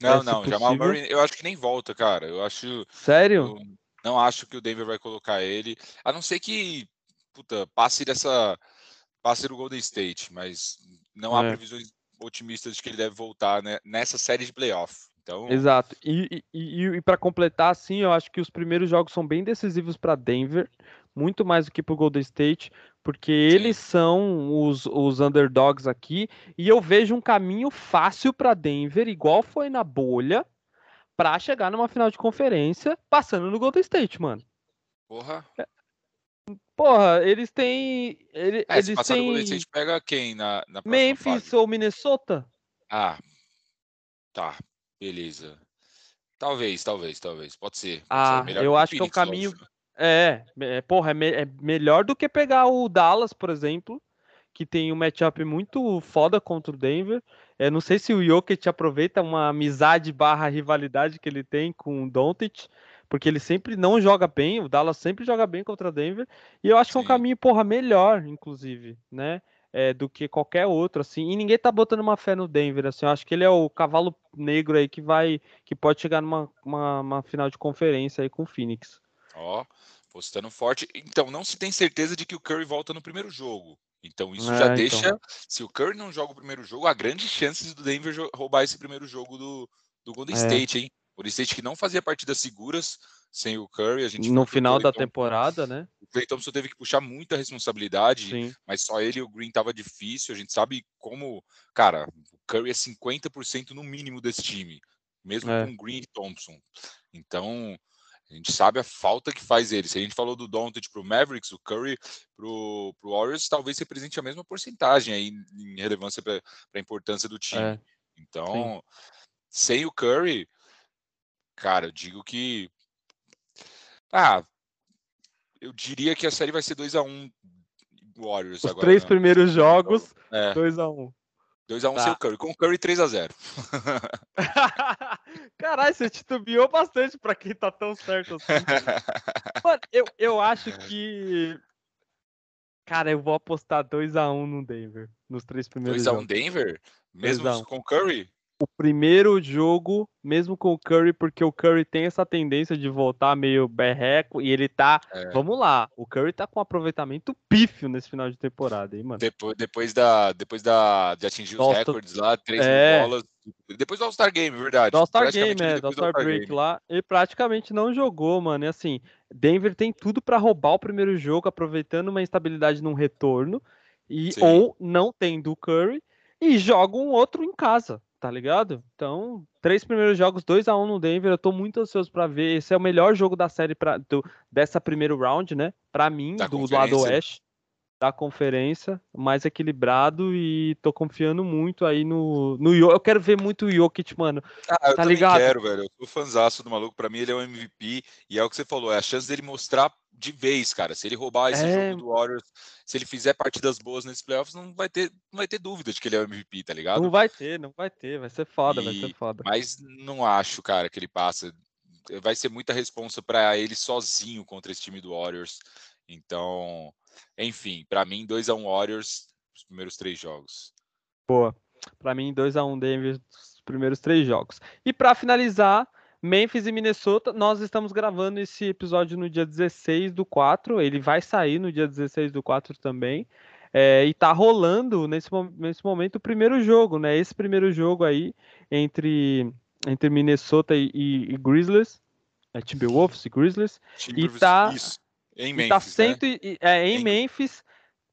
Não, é, não, Jamal Murray, eu acho que nem volta, cara. Eu acho. Sério? Eu não acho que o Denver vai colocar ele, a não ser que puta, passe dessa passe do Golden State, mas não há é. previsões otimistas de que ele deve voltar né, nessa série de playoff. Então... Exato. E, e, e, e para completar, assim, eu acho que os primeiros jogos são bem decisivos para Denver, muito mais do que para o Golden State, porque Sim. eles são os, os underdogs aqui, e eu vejo um caminho fácil para Denver, igual foi na bolha, para chegar numa final de conferência passando no Golden State, mano. Porra. Porra, eles têm. Ele, é, eles se passar têm... no Golden State, pega quem na, na Memphis fase? ou Minnesota? Ah, tá. Beleza. Talvez, talvez, talvez. Pode ser. Pode ah, ser. eu acho que é um caminho. Lógico. É, é, porra, é, me, é, melhor do que pegar o Dallas, por exemplo, que tem um matchup muito foda contra o Denver. É, não sei se o Jokic aproveita uma amizade barra rivalidade que ele tem com o Doncic, porque ele sempre não joga bem, o Dallas sempre joga bem contra o Denver, e eu acho que é um caminho, porra, melhor, inclusive, né? É, do que qualquer outro, assim, e ninguém tá botando uma fé no Denver, assim, eu acho que ele é o cavalo negro aí que vai, que pode chegar numa uma, uma final de conferência aí com o Phoenix. Ó, oh, postando forte. Então, não se tem certeza de que o Curry volta no primeiro jogo. Então isso é, já então. deixa. Se o Curry não joga o primeiro jogo, há grandes chances do Denver roubar esse primeiro jogo do, do Golden é. State, hein? Golden State que não fazia partidas seguras sem o Curry. A gente no final da temporada, né? O Clay Thompson teve que puxar muita responsabilidade, Sim. mas só ele e o Green tava difícil. A gente sabe como, cara, o Curry é 50% no mínimo desse time, mesmo é. com Green e Thompson. Então, a gente sabe a falta que faz ele. Se a gente falou do Doncic para o Mavericks, o Curry para o Warriors talvez represente a mesma porcentagem aí em relevância para a importância do time. É. Então, Sim. sem o Curry, cara, eu digo que ah, eu diria que a série vai ser 2 a 1 um Warriors Os agora. três né? primeiros jogos, 2 é. a 1 um. 2x1 um tá. sem Curry. Com o Curry 3x0. Caralho, você titubeou bastante pra quem tá tão certo assim. Mano, eu, eu acho que. Cara, eu vou apostar 2x1 no Denver. Nos três primeiros 2x1 jogos. Denver? Mesmo com o Curry? O primeiro jogo, mesmo com o Curry, porque o Curry tem essa tendência de voltar meio berreco e ele tá. É. Vamos lá, o Curry tá com um aproveitamento pífio nesse final de temporada, hein, mano? Depois, depois, da, depois da, de atingir os recordes lá, três é. bolas. Depois do All-Star Game, verdade. Do All-Star Game, é, do All-Star Break Game. lá. Ele praticamente não jogou, mano. E assim, Denver tem tudo para roubar o primeiro jogo, aproveitando uma instabilidade num retorno. E, ou não tendo o Curry e joga um outro em casa tá ligado? Então, três primeiros jogos, 2 a 1 um no Denver, eu tô muito ansioso para ver. Esse é o melhor jogo da série pra, do, dessa primeiro round, né? Para mim, da do lado oeste da conferência, mais equilibrado e tô confiando muito aí no no Eu quero ver muito o Jokic, mano. Ah, eu tá ligado? quero, velho. Eu sou fãzaço do maluco, para mim ele é o MVP e é o que você falou, é a chance dele mostrar de vez, cara. Se ele roubar esse é... jogo do Warriors, se ele fizer partidas boas nesses playoffs, não vai ter, não vai ter dúvida de que ele é o MVP, tá ligado? Não vai ter, não vai ter, vai ser foda, e... vai ser foda. Mas não acho, cara, que ele passa. Vai ser muita responsa para ele sozinho contra esse time do Warriors. Então, enfim, para mim 2 a 1 um Warriors os primeiros três jogos. Boa. Para mim 2 a 1 um Denver os primeiros três jogos. E para finalizar, Memphis e Minnesota, nós estamos gravando esse episódio no dia 16 do 4, ele vai sair no dia 16 do 4 também, é, e tá rolando nesse, nesse momento o primeiro jogo, né? Esse primeiro jogo aí entre, entre Minnesota e, e, e Grizzlies, é Timberwolves e Grizzlies, e tá, isso. Em Memphis, e tá cento, né? é, em, em Memphis,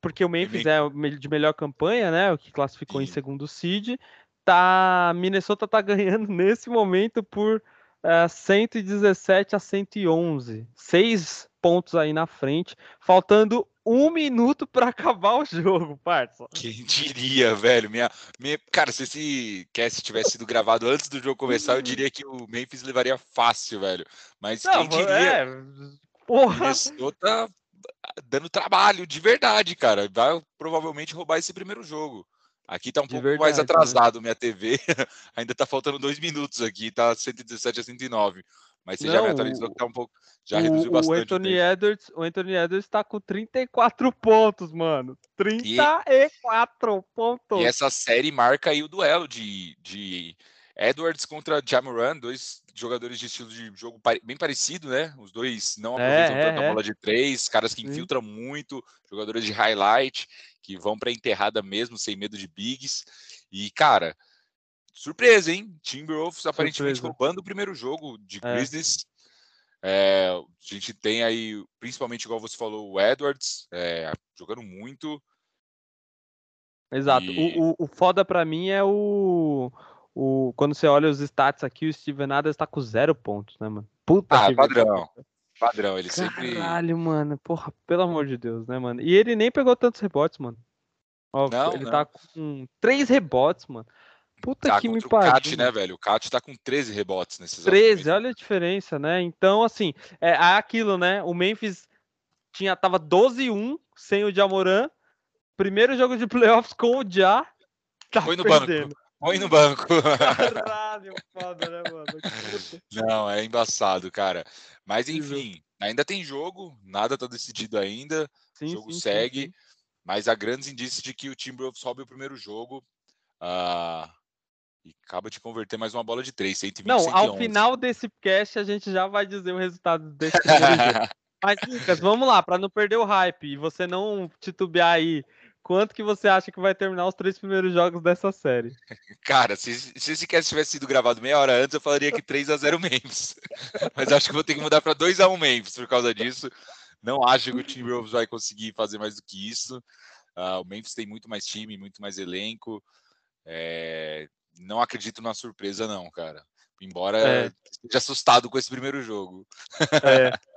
porque o Memphis, Memphis, é de melhor campanha, né? O que classificou Sim. em segundo seed. Tá, Minnesota tá ganhando nesse momento por é, 117 a 111. Seis pontos aí na frente, faltando um minuto para acabar o jogo, parça. Quem diria, velho? Minha, minha, cara, se esse cast tivesse sido gravado antes do jogo começar, eu diria que o Memphis levaria fácil, velho. Mas Não, quem diria? É, Porra! Minnesota dando trabalho de verdade, cara. Vai provavelmente roubar esse primeiro jogo. Aqui tá um de pouco verdade, mais né? atrasado né? minha TV. Ainda tá faltando dois minutos aqui, tá 117 a 104. Mas você Não, já me atualizou que tá um pouco. Já o, reduziu bastante. O Anthony, Edwards, o Anthony Edwards tá com 34 pontos, mano. 34 e, pontos. E essa série marca aí o duelo de, de Edwards contra Jamoran, dois jogadores de estilo de jogo bem parecido, né? Os dois não é, aproveitam é, tanto é. a bola de três, caras que infiltram Sim. muito, jogadores de highlight, que vão para enterrada mesmo, sem medo de bigs. E, cara, surpresa, hein? Timberwolves aparentemente roubando o primeiro jogo de é. Grizzlies. É, a gente tem aí, principalmente, igual você falou, o Edwards é, jogando muito. Exato. E... O, o, o foda para mim é o, o. Quando você olha os stats aqui, o Steven Adams tá com zero pontos, né, mano? Puta ah, que padrão. Padrão, ele Caralho, sempre. Caralho, mano. Porra, pelo amor de Deus, né, mano? E ele nem pegou tantos rebotes, mano. Ó, não, ele não. tá com três rebotes, mano. Puta tá, que me pariu. O Cat, né, velho? O Cat tá com 13 rebotes nesses 13, olha a diferença, né? Então, assim, é, é aquilo, né? O Memphis tinha, tava 12-1 sem o Jamoran. Primeiro jogo de playoffs com o Ja. Tá Foi no perdendo. banco. Põe no banco. Caralho, foda, né, mano? Não, é embaçado, cara. Mas enfim, ainda tem jogo, nada tá decidido ainda. Sim, o jogo sim, segue. Sim, mas há grandes indícios de que o Timberwolves sobe o primeiro jogo. Uh, e acaba de converter mais uma bola de 3, 120, Não, 111. ao final desse cast a gente já vai dizer o resultado desse primeiro jogo. Mas, Lucas, vamos lá, para não perder o hype e você não titubear aí, quanto que você acha que vai terminar os três primeiros jogos dessa série? Cara, se, se esse cast tivesse sido gravado meia hora antes, eu falaria que 3 a 0 Memphis. Mas acho que vou ter que mudar para 2 a 1 Memphis por causa disso. Não acho que o Timberwolves vai conseguir fazer mais do que isso. Uh, o Memphis tem muito mais time, muito mais elenco. É, não acredito na surpresa, não, cara. Embora é. esteja assustado com esse primeiro jogo. É.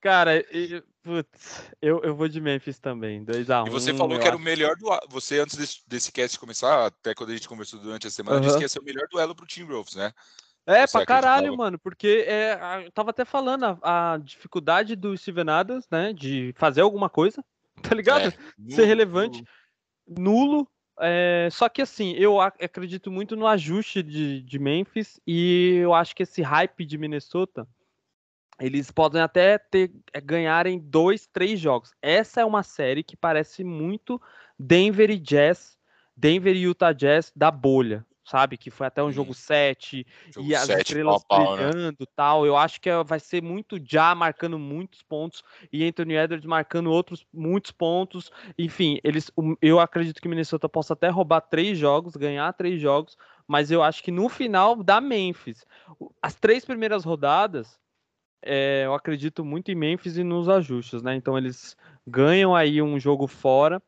Cara, eu, putz, eu, eu vou de Memphis também, 2x1. Um, e você falou que era acho. o melhor do Você, antes desse, desse cast começar, até quando a gente conversou durante a semana, uhum. disse que ia ser o melhor duelo pro Timberwolves, né? É, você pra caralho, mano, porque é, eu tava até falando a, a, dificuldade do Steven Adams, né, de fazer alguma coisa, tá ligado? É, Ser relevante, nulo, é, só que assim, eu acredito muito no ajuste de, de Memphis e eu acho que esse hype de Minnesota eles podem até ter, é, ganharem dois, três jogos. Essa é uma série que parece muito Denver e Jazz, Denver e Utah Jazz da bolha, sabe? Que foi até um jogo 7 e as sete, estrelas pau, né? brilhando e né? tal. Eu acho que vai ser muito já marcando muitos pontos e Anthony Edwards marcando outros muitos pontos. Enfim, eles, eu acredito que Minnesota possa até roubar três jogos, ganhar três jogos, mas eu acho que no final da Memphis, as três primeiras rodadas é, eu acredito muito em Memphis e nos ajustes, né? Então eles ganham aí um jogo fora,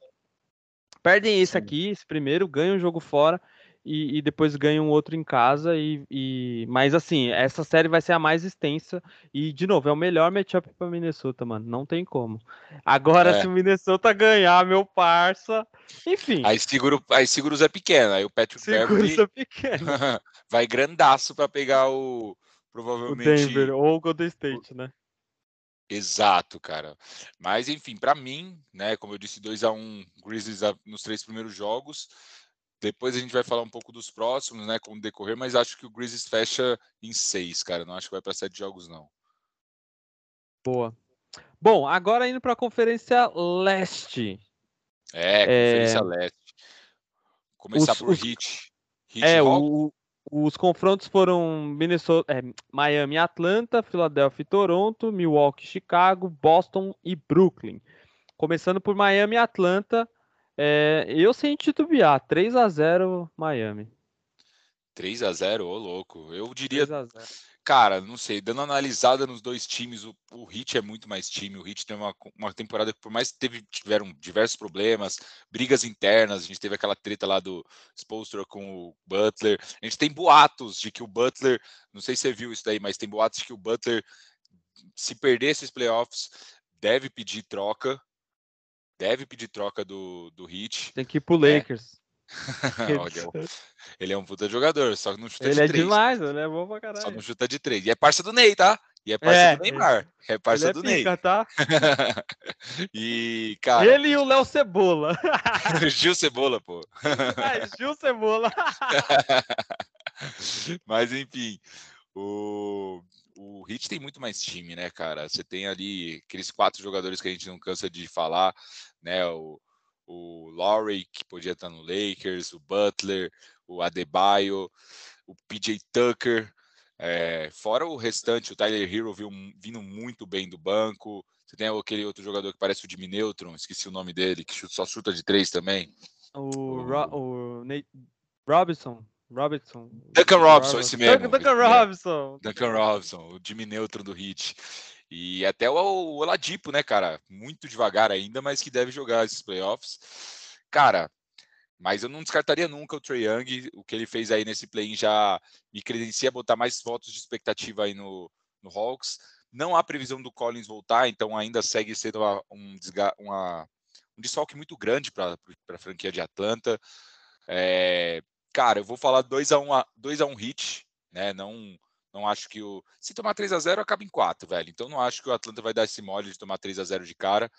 perdem esse aqui, esse primeiro, ganham um jogo fora e, e depois ganham outro em casa. E, e, mas assim, essa série vai ser a mais extensa e de novo é o melhor matchup para Minnesota, mano. Não tem como. Agora é. se o Minnesota ganhar, meu parça, enfim. Aí seguro, aí seguros é pequeno, aí o Patrick Beverly é pequeno. vai grandaço para pegar o provavelmente. O Denver ou o Golden State, né? Exato, cara. Mas enfim, para mim, né, como eu disse, 2 a 1 um, Grizzlies nos três primeiros jogos. Depois a gente vai falar um pouco dos próximos, né, como decorrer, mas acho que o Grizzlies fecha em seis, cara. Não acho que vai para sete jogos não. Boa. Bom, agora indo para a Conferência Leste. É, Conferência é... Leste. Começar os, por os... Hit. Hit é, o, os confrontos foram Minnesota, é, Miami, Atlanta, Filadélfia e Toronto, Milwaukee, Chicago, Boston e Brooklyn. Começando por Miami e Atlanta, é, eu sem titubear, 3 a 0 Miami. 3 a 0 ô louco. Eu diria. Cara, não sei, dando analisada nos dois times, o, o Hit é muito mais time. O Hit tem uma, uma temporada que, por mais que teve, tiveram diversos problemas, brigas internas, a gente teve aquela treta lá do Spolstra com o Butler. A gente tem boatos de que o Butler, não sei se você viu isso daí, mas tem boatos de que o Butler, se perder esses playoffs, deve pedir troca. Deve pedir troca do, do Hit. Tem que ir pro né? Ele é um puta jogador, só que não chuta ele de é três. Ele é demais, ele é bom pra caralho. Só não chuta de três. E é parça do Ney, tá? E é parceiro é, do Neymar. É parceiro é do Ney. Tá? e, cara. Ele e o Léo Cebola. Gil Cebola, pô. É, Gil Cebola. Mas, enfim. O, o Hit tem muito mais time, né, cara? Você tem ali aqueles quatro jogadores que a gente não cansa de falar, né? O, o Laurie, que podia estar no Lakers, o Butler, o Adebayo, o PJ Tucker. É, fora o restante, o Tyler Hero viu, vindo muito bem do banco. Você tem aquele outro jogador que parece o Jimmy Neutron, esqueci o nome dele, que só chuta de três também. O, o... Ro o Nate Robinson. Robinson. Duncan Robinson, esse mesmo. Duncan Robinson. Duncan Robinson, o Jimmy Neutron do Hit. E até o, Oladipo, né, cara? Muito devagar ainda, mas que deve jogar esses playoffs. Cara, mas eu não descartaria nunca o Trey Young. O que ele fez aí nesse play-in já me credencia botar mais votos de expectativa aí no, no Hawks. Não há previsão do Collins voltar, então ainda segue sendo uma, um, uma, um desfalque muito grande para a franquia de Atlanta. É, cara, eu vou falar 2 a 1 um, dois a um hit, né? Não não acho que o se tomar 3 a 0 acaba em 4, velho. Então não acho que o Atlanta vai dar esse mole de tomar 3 a 0 de cara.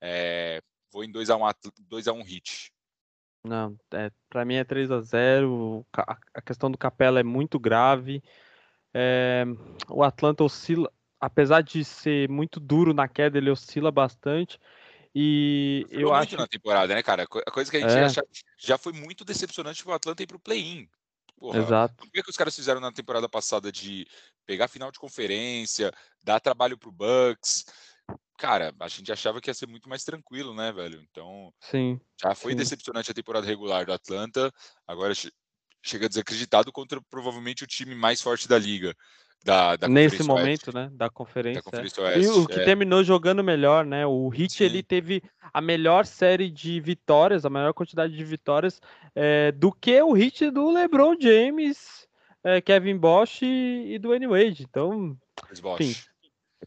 É, vou em 2 a 1 um, 2 a 1 um hit. Não, é, para mim é 3 a 0 A questão do Capela é muito grave. É, o Atlanta oscila, apesar de ser muito duro na queda, ele oscila bastante. E eu acho. na temporada, né, cara? A coisa que a gente é. acha já foi muito decepcionante o Atlanta ir pro play-in. Exato. O que, é que os caras fizeram na temporada passada de pegar final de conferência, dar trabalho pro Bucks? Cara, a gente achava que ia ser muito mais tranquilo, né, velho? Então, sim, já foi sim. decepcionante a temporada regular do Atlanta. Agora chega desacreditado contra provavelmente o time mais forte da liga. Da, da Nesse momento, Oeste. né, da conferência. Da conferência Oeste, e o que é. terminou jogando melhor, né? O Heat ele teve a melhor série de vitórias, a maior quantidade de vitórias é, do que o Heat do LeBron James, é, Kevin Bosch e, e do Wayne Wade. Então, Chris Bosch. Enfim,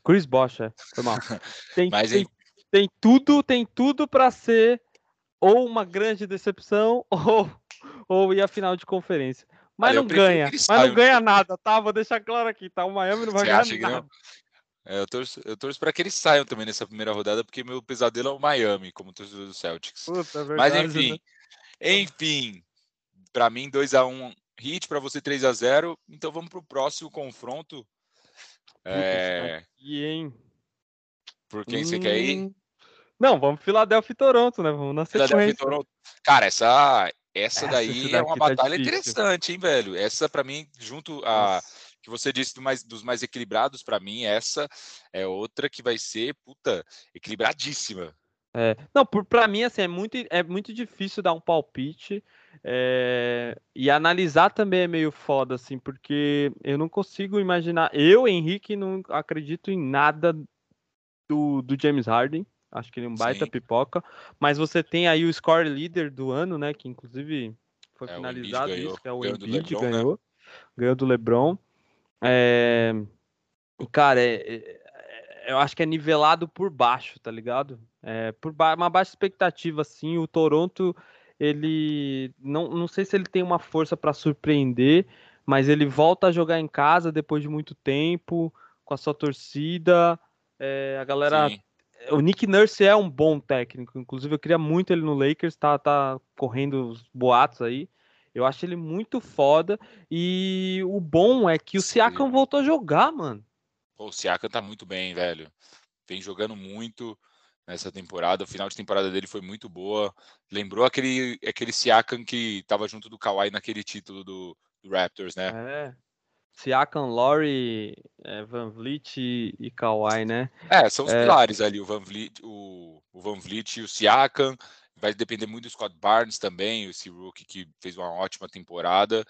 Chris Bosch, é, foi mal. Tem, Mas, tem, tem tudo, tem tudo para ser ou uma grande decepção ou, ou ir à final de conferência. Mas não ganha. Mas não ganha nada, tá? Vou deixar claro aqui, tá? O Miami não vai Você ganhar nada. É, eu torço, eu torço para que eles saiam também nessa primeira rodada, porque meu pesadelo é o Miami, como torcedor do Celtics. Puta, é verdade, Mas enfim, né? enfim, para mim 2 a 1 hit, para você 3 a 0 Então vamos para o próximo confronto. É... E, hein? Por quem hum... você quer ir? Não, vamos Philadelphia e Toronto, né? Vamos na sequência. Toronto. Cara, essa, essa, daí é uma tá batalha difícil. interessante, hein, velho? Essa, para mim, junto a Nossa. que você disse do mais, dos mais equilibrados, para mim, essa é outra que vai ser, puta, equilibradíssima. É, não, para mim, assim, é muito, é muito difícil dar um palpite. É, e analisar também é meio foda, assim, porque eu não consigo imaginar. Eu, Henrique, não acredito em nada do, do James Harden. Acho que ele é um baita Sim. pipoca. Mas você tem aí o score leader do ano, né? Que inclusive foi é, finalizado isso, que é o Embiid, né? ganhou. Né? Ganhou do LeBron. É... Cara, é, é, eu acho que é nivelado por baixo, tá ligado? É, por ba uma baixa expectativa, assim. O Toronto, ele. Não, não sei se ele tem uma força para surpreender, mas ele volta a jogar em casa depois de muito tempo, com a sua torcida. É, a galera Sim o Nick Nurse é um bom técnico, inclusive eu queria muito ele no Lakers, tá, tá correndo os boatos aí. Eu acho ele muito foda e o bom é que o Siakam voltou a jogar, mano. Pô, o Siakam tá muito bem, velho. Vem jogando muito nessa temporada. O final de temporada dele foi muito boa. Lembrou aquele, aquele Siakam que tava junto do Kawhi naquele título do, do Raptors, né? É. Siakam, Laurie, é, Van Vliet e, e Kawhi, né? É, são os é... pilares ali, o Van Vliet, o, o Van Vliet e o Siakam. Vai depender muito do Scott Barnes também, esse rookie que fez uma ótima temporada.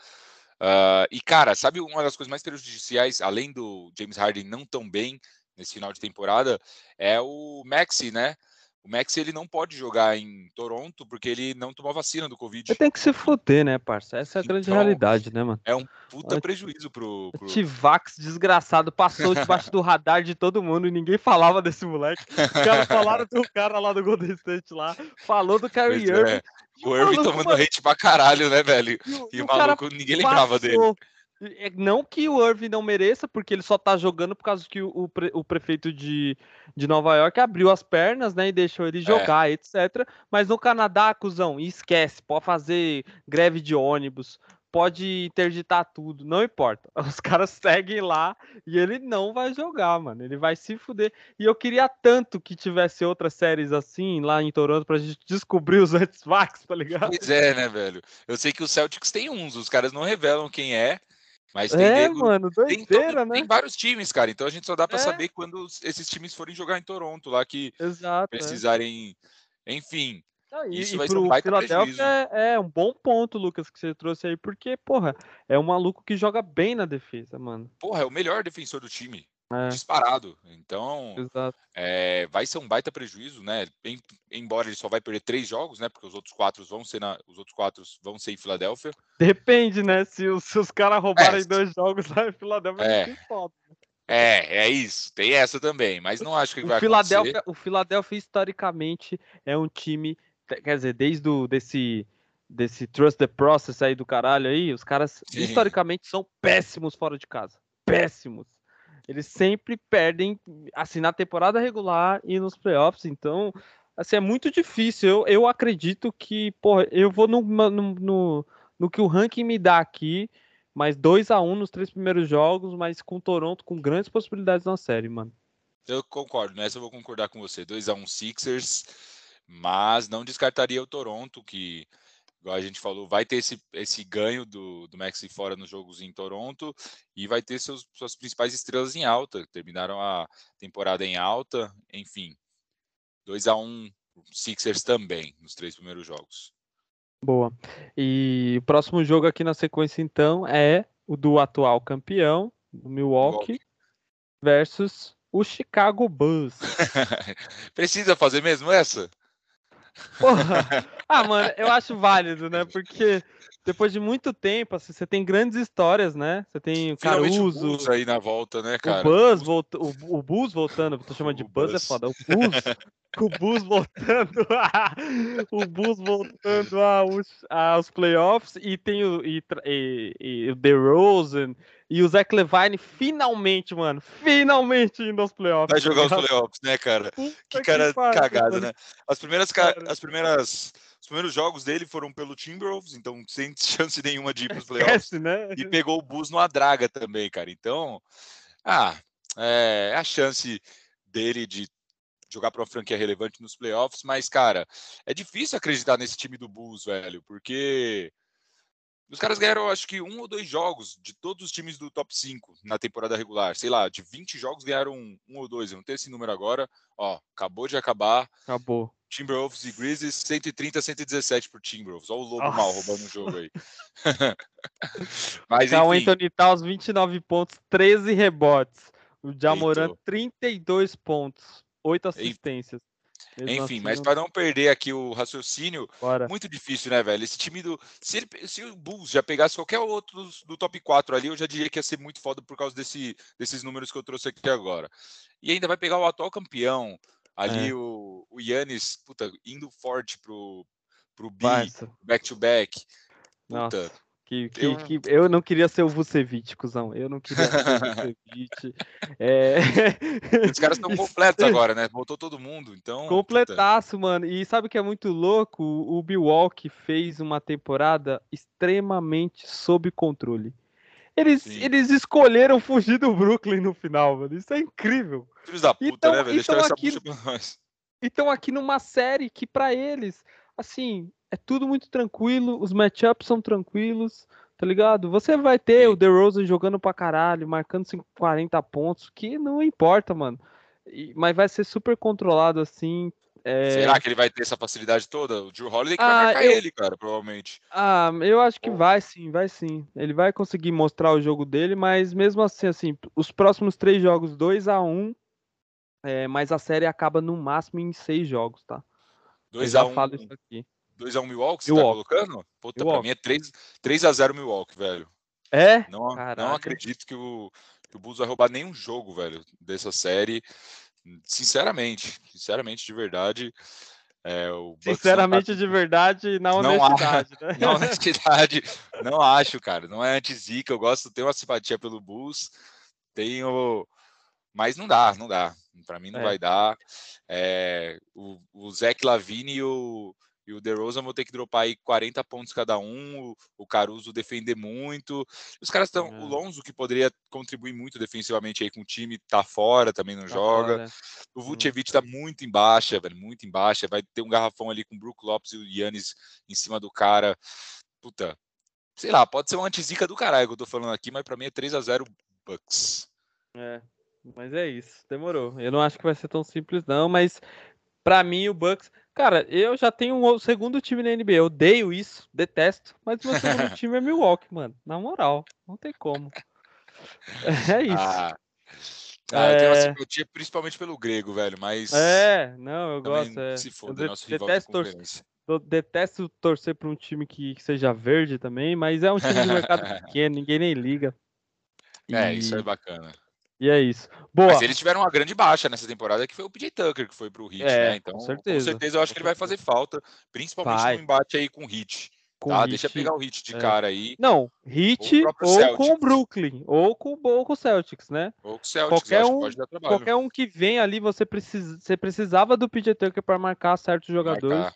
Uh, e, cara, sabe uma das coisas mais prejudiciais, além do James Harden não tão bem nesse final de temporada, é o Maxi, né? O Max ele não pode jogar em Toronto porque ele não tomou vacina do Covid. Ele tem que se foder, né, parça? Essa é a grande então, realidade, né, mano? É um puta prejuízo pro. pro... Tivax desgraçado passou debaixo do radar de todo mundo e ninguém falava desse moleque. Os caras falaram do cara lá do Golden State lá, falou do Kyrie Irving. É. O Irving tomando hate pra caralho, né, velho? E, e o, o maluco, ninguém lembrava passou, dele. É, não que o Irving não mereça, porque ele só tá jogando por causa que o, pre, o prefeito de, de Nova York abriu as pernas, né? E deixou ele é. jogar, é. etc. Mas no Canadá, cuzão, esquece. Pode fazer greve de ônibus, pode interditar tudo, não importa. Os caras seguem lá e ele não vai jogar, mano. Ele vai se fuder. E eu queria tanto que tivesse outras séries assim lá em Toronto pra gente descobrir os anti-vax, tá ligado? Pois é, né, velho? Eu sei que o Celtics tem uns, os caras não revelam quem é. Mas tem, é, mano, doideira, tem, né? tem vários times, cara. Então a gente só dá para é. saber quando esses times forem jogar em Toronto, lá que Exato, é. precisarem. É. Enfim. Ah, e, isso e vai ser um baita Philadelphia é, é, um bom ponto, Lucas, que você trouxe aí, porque, porra, é um maluco que joga bem na defesa, mano. Porra, é o melhor defensor do time. É. Disparado. Então, é, vai ser um baita prejuízo, né? Em, embora ele só vai perder três jogos, né? Porque os outros quatro vão ser na, os outros quatro vão ser em Filadélfia. Depende, né? Se, os, se os caras roubarem é. dois jogos lá em Filadélfia, é. Né? É, é isso. Tem essa também, mas não acho que o vai Philadelphia, acontecer. O Philadelphia historicamente é um time, quer dizer, desde o, desse desse trust the process aí do caralho aí, os caras Sim. historicamente são péssimos fora de casa. Péssimos. Eles sempre perdem, assim, na temporada regular e nos playoffs. Então, assim, é muito difícil. Eu, eu acredito que, porra, eu vou no, no, no, no que o ranking me dá aqui, mas 2 a 1 um nos três primeiros jogos, mas com Toronto com grandes possibilidades na série, mano. Eu concordo, nessa eu vou concordar com você. 2 a 1 um Sixers, mas não descartaria o Toronto, que igual a gente falou, vai ter esse, esse ganho do, do Maxi fora nos jogos em Toronto e vai ter seus, suas principais estrelas em alta. Terminaram a temporada em alta, enfim. 2 a 1 Sixers também nos três primeiros jogos. Boa. E o próximo jogo aqui na sequência, então, é o do atual campeão, Milwaukee, Milwaukee. versus o Chicago Bulls. Precisa fazer mesmo essa? Porra. Ah, mano, eu acho válido, né? Porque depois de muito tempo, assim, você tem grandes histórias, né? Você tem o Caruso. O Buzz aí na volta, né, cara? O Buzz, volta, o, o Buzz voltando, tô chamando de Buzz, Buzz, é foda. O Buzz, o Buzz voltando a, o Buzz voltando aos, aos playoffs e tem o, e, e, e o DeRozan e o Zach Levine finalmente, mano, finalmente indo aos playoffs. Vai jogar os playoffs, né, cara? Puta que cara que cagada, né? As primeiras, as primeiras os primeiros jogos dele foram pelo Timberwolves, então sem chance nenhuma de ir para os playoffs. né? E pegou o Bulls numa draga também, cara. Então, ah, é a chance dele de jogar para uma franquia relevante nos playoffs, mas, cara, é difícil acreditar nesse time do Bulls, velho, porque os caras ganharam, acho que um ou dois jogos de todos os times do top 5 na temporada regular. Sei lá, de 20 jogos ganharam um, um ou dois. Eu não tenho esse número agora. Ó, acabou de acabar. Acabou. Timberwolves e Grizzlies, 130 a 117 por Timberwolves. Olha o Lobo Nossa. mal roubando o jogo aí. Mas, então, enfim. Anthony Towns, 29 pontos, 13 rebotes. O Jamoran, 32 pontos, 8 assistências. Mesmo Enfim, assim, mas para não perder aqui o raciocínio, Bora. muito difícil, né, velho? Esse time do. Se, ele, se o Bulls já pegasse qualquer outro do, do, top 4 ali, eu já diria que ia ser muito foda por causa desse, desses números que eu trouxe aqui agora. E ainda vai pegar o atual campeão, ali é. o, o Yannis, puta, indo forte pro, pro B, back-to-back. Puta. Nossa. Que, que, eu... que, eu não queria ser o Vucevic, cuzão. Eu não queria ser o Vucevic. é... Os caras estão completos agora, né? Voltou todo mundo, então. Completaço, mano. E sabe o que é muito louco? O Milwaukee fez uma temporada extremamente sob controle. Eles, eles escolheram fugir do Brooklyn no final, mano. Isso é incrível. Filhos da puta, então, né, velho? Essa aqui, nós. Então, aqui numa série que, para eles, assim, é tudo muito tranquilo, os matchups são tranquilos, tá ligado? Você vai ter o DeRozan jogando pra caralho, marcando 40 pontos, que não importa, mano. E, mas vai ser super controlado assim. É... Será que ele vai ter essa facilidade toda? O Drew Holiday que ah, vai marcar eu... ele, cara, provavelmente. Ah, eu acho que vai sim, vai sim. Ele vai conseguir mostrar o jogo dele, mas mesmo assim, assim, os próximos três jogos, 2 a 1 um, é, mas a série acaba no máximo em seis jogos, tá? 2 a 1 um, falo isso aqui. 2x1 Milwaukee, você tá Milwaukee. tá colocando? Puta, Milwaukee. pra mim é 3, 3x0 Milwaukee, velho. É? Não, não acredito que o, que o Bulls vai roubar nenhum jogo, velho, dessa série. Sinceramente, sinceramente, de verdade. É, Sinceramente, tá... de verdade, na honestidade. Não, né? Na honestidade, não acho, cara. Não é anti-zica. Eu gosto, tenho uma simpatia pelo Bulls. Tenho. Mas não dá, não dá. Para mim não é. vai dar. É, o, o Zach Lavine e o, e o DeRozan vão ter que dropar aí 40 pontos cada um, o, Caruso defender muito. Os caras estão. É. O Lonzo, que poderia contribuir muito defensivamente aí com o time, tá fora, também não tá joga. Fora. O Vucevic tá muito embaixo, velho, muito embaixo. Vai ter um garrafão ali com o Brook Lopes e o Yannis em cima do cara. Puta. Sei lá, pode ser uma antizica do caralho que eu tô falando aqui, mas para mim é 3 a 0 Bucks. É, mas é isso, demorou. Eu não acho que vai ser tão simples, não, mas para mim o Bucks. Cara, eu já tenho um segundo time na NBA. Eu odeio isso, detesto. Mas o meu segundo time é Milwaukee, mano. Na moral, não tem como. É isso. Ah, ah é... eu tenho uma é. simpatia principalmente pelo grego, velho. Mas. É, não, eu gosto. É. Se foda, nosso rival detesto, tor eu detesto torcer para um time que, que, seja verde também, mas é um time de mercado pequeno, ninguém nem liga. É, isso é bacana. E é isso. Boa. Mas eles tiveram uma grande baixa nessa temporada, que foi o PJ Tucker, que foi pro Hit, é, né? Então, com certeza. com certeza eu acho que ele vai fazer falta, principalmente vai. no embate aí com o Hit. Com tá? Hit, Deixa eu pegar o Hit de é. cara aí. Não, Hit ou, ou com o Brooklyn, ou com, ou com o Celtics, né? Ou com o Celtics, qualquer um, pode dar trabalho. Qualquer um que vem ali, você, precisa, você precisava do PJ Tucker para marcar certos jogadores. Marcar.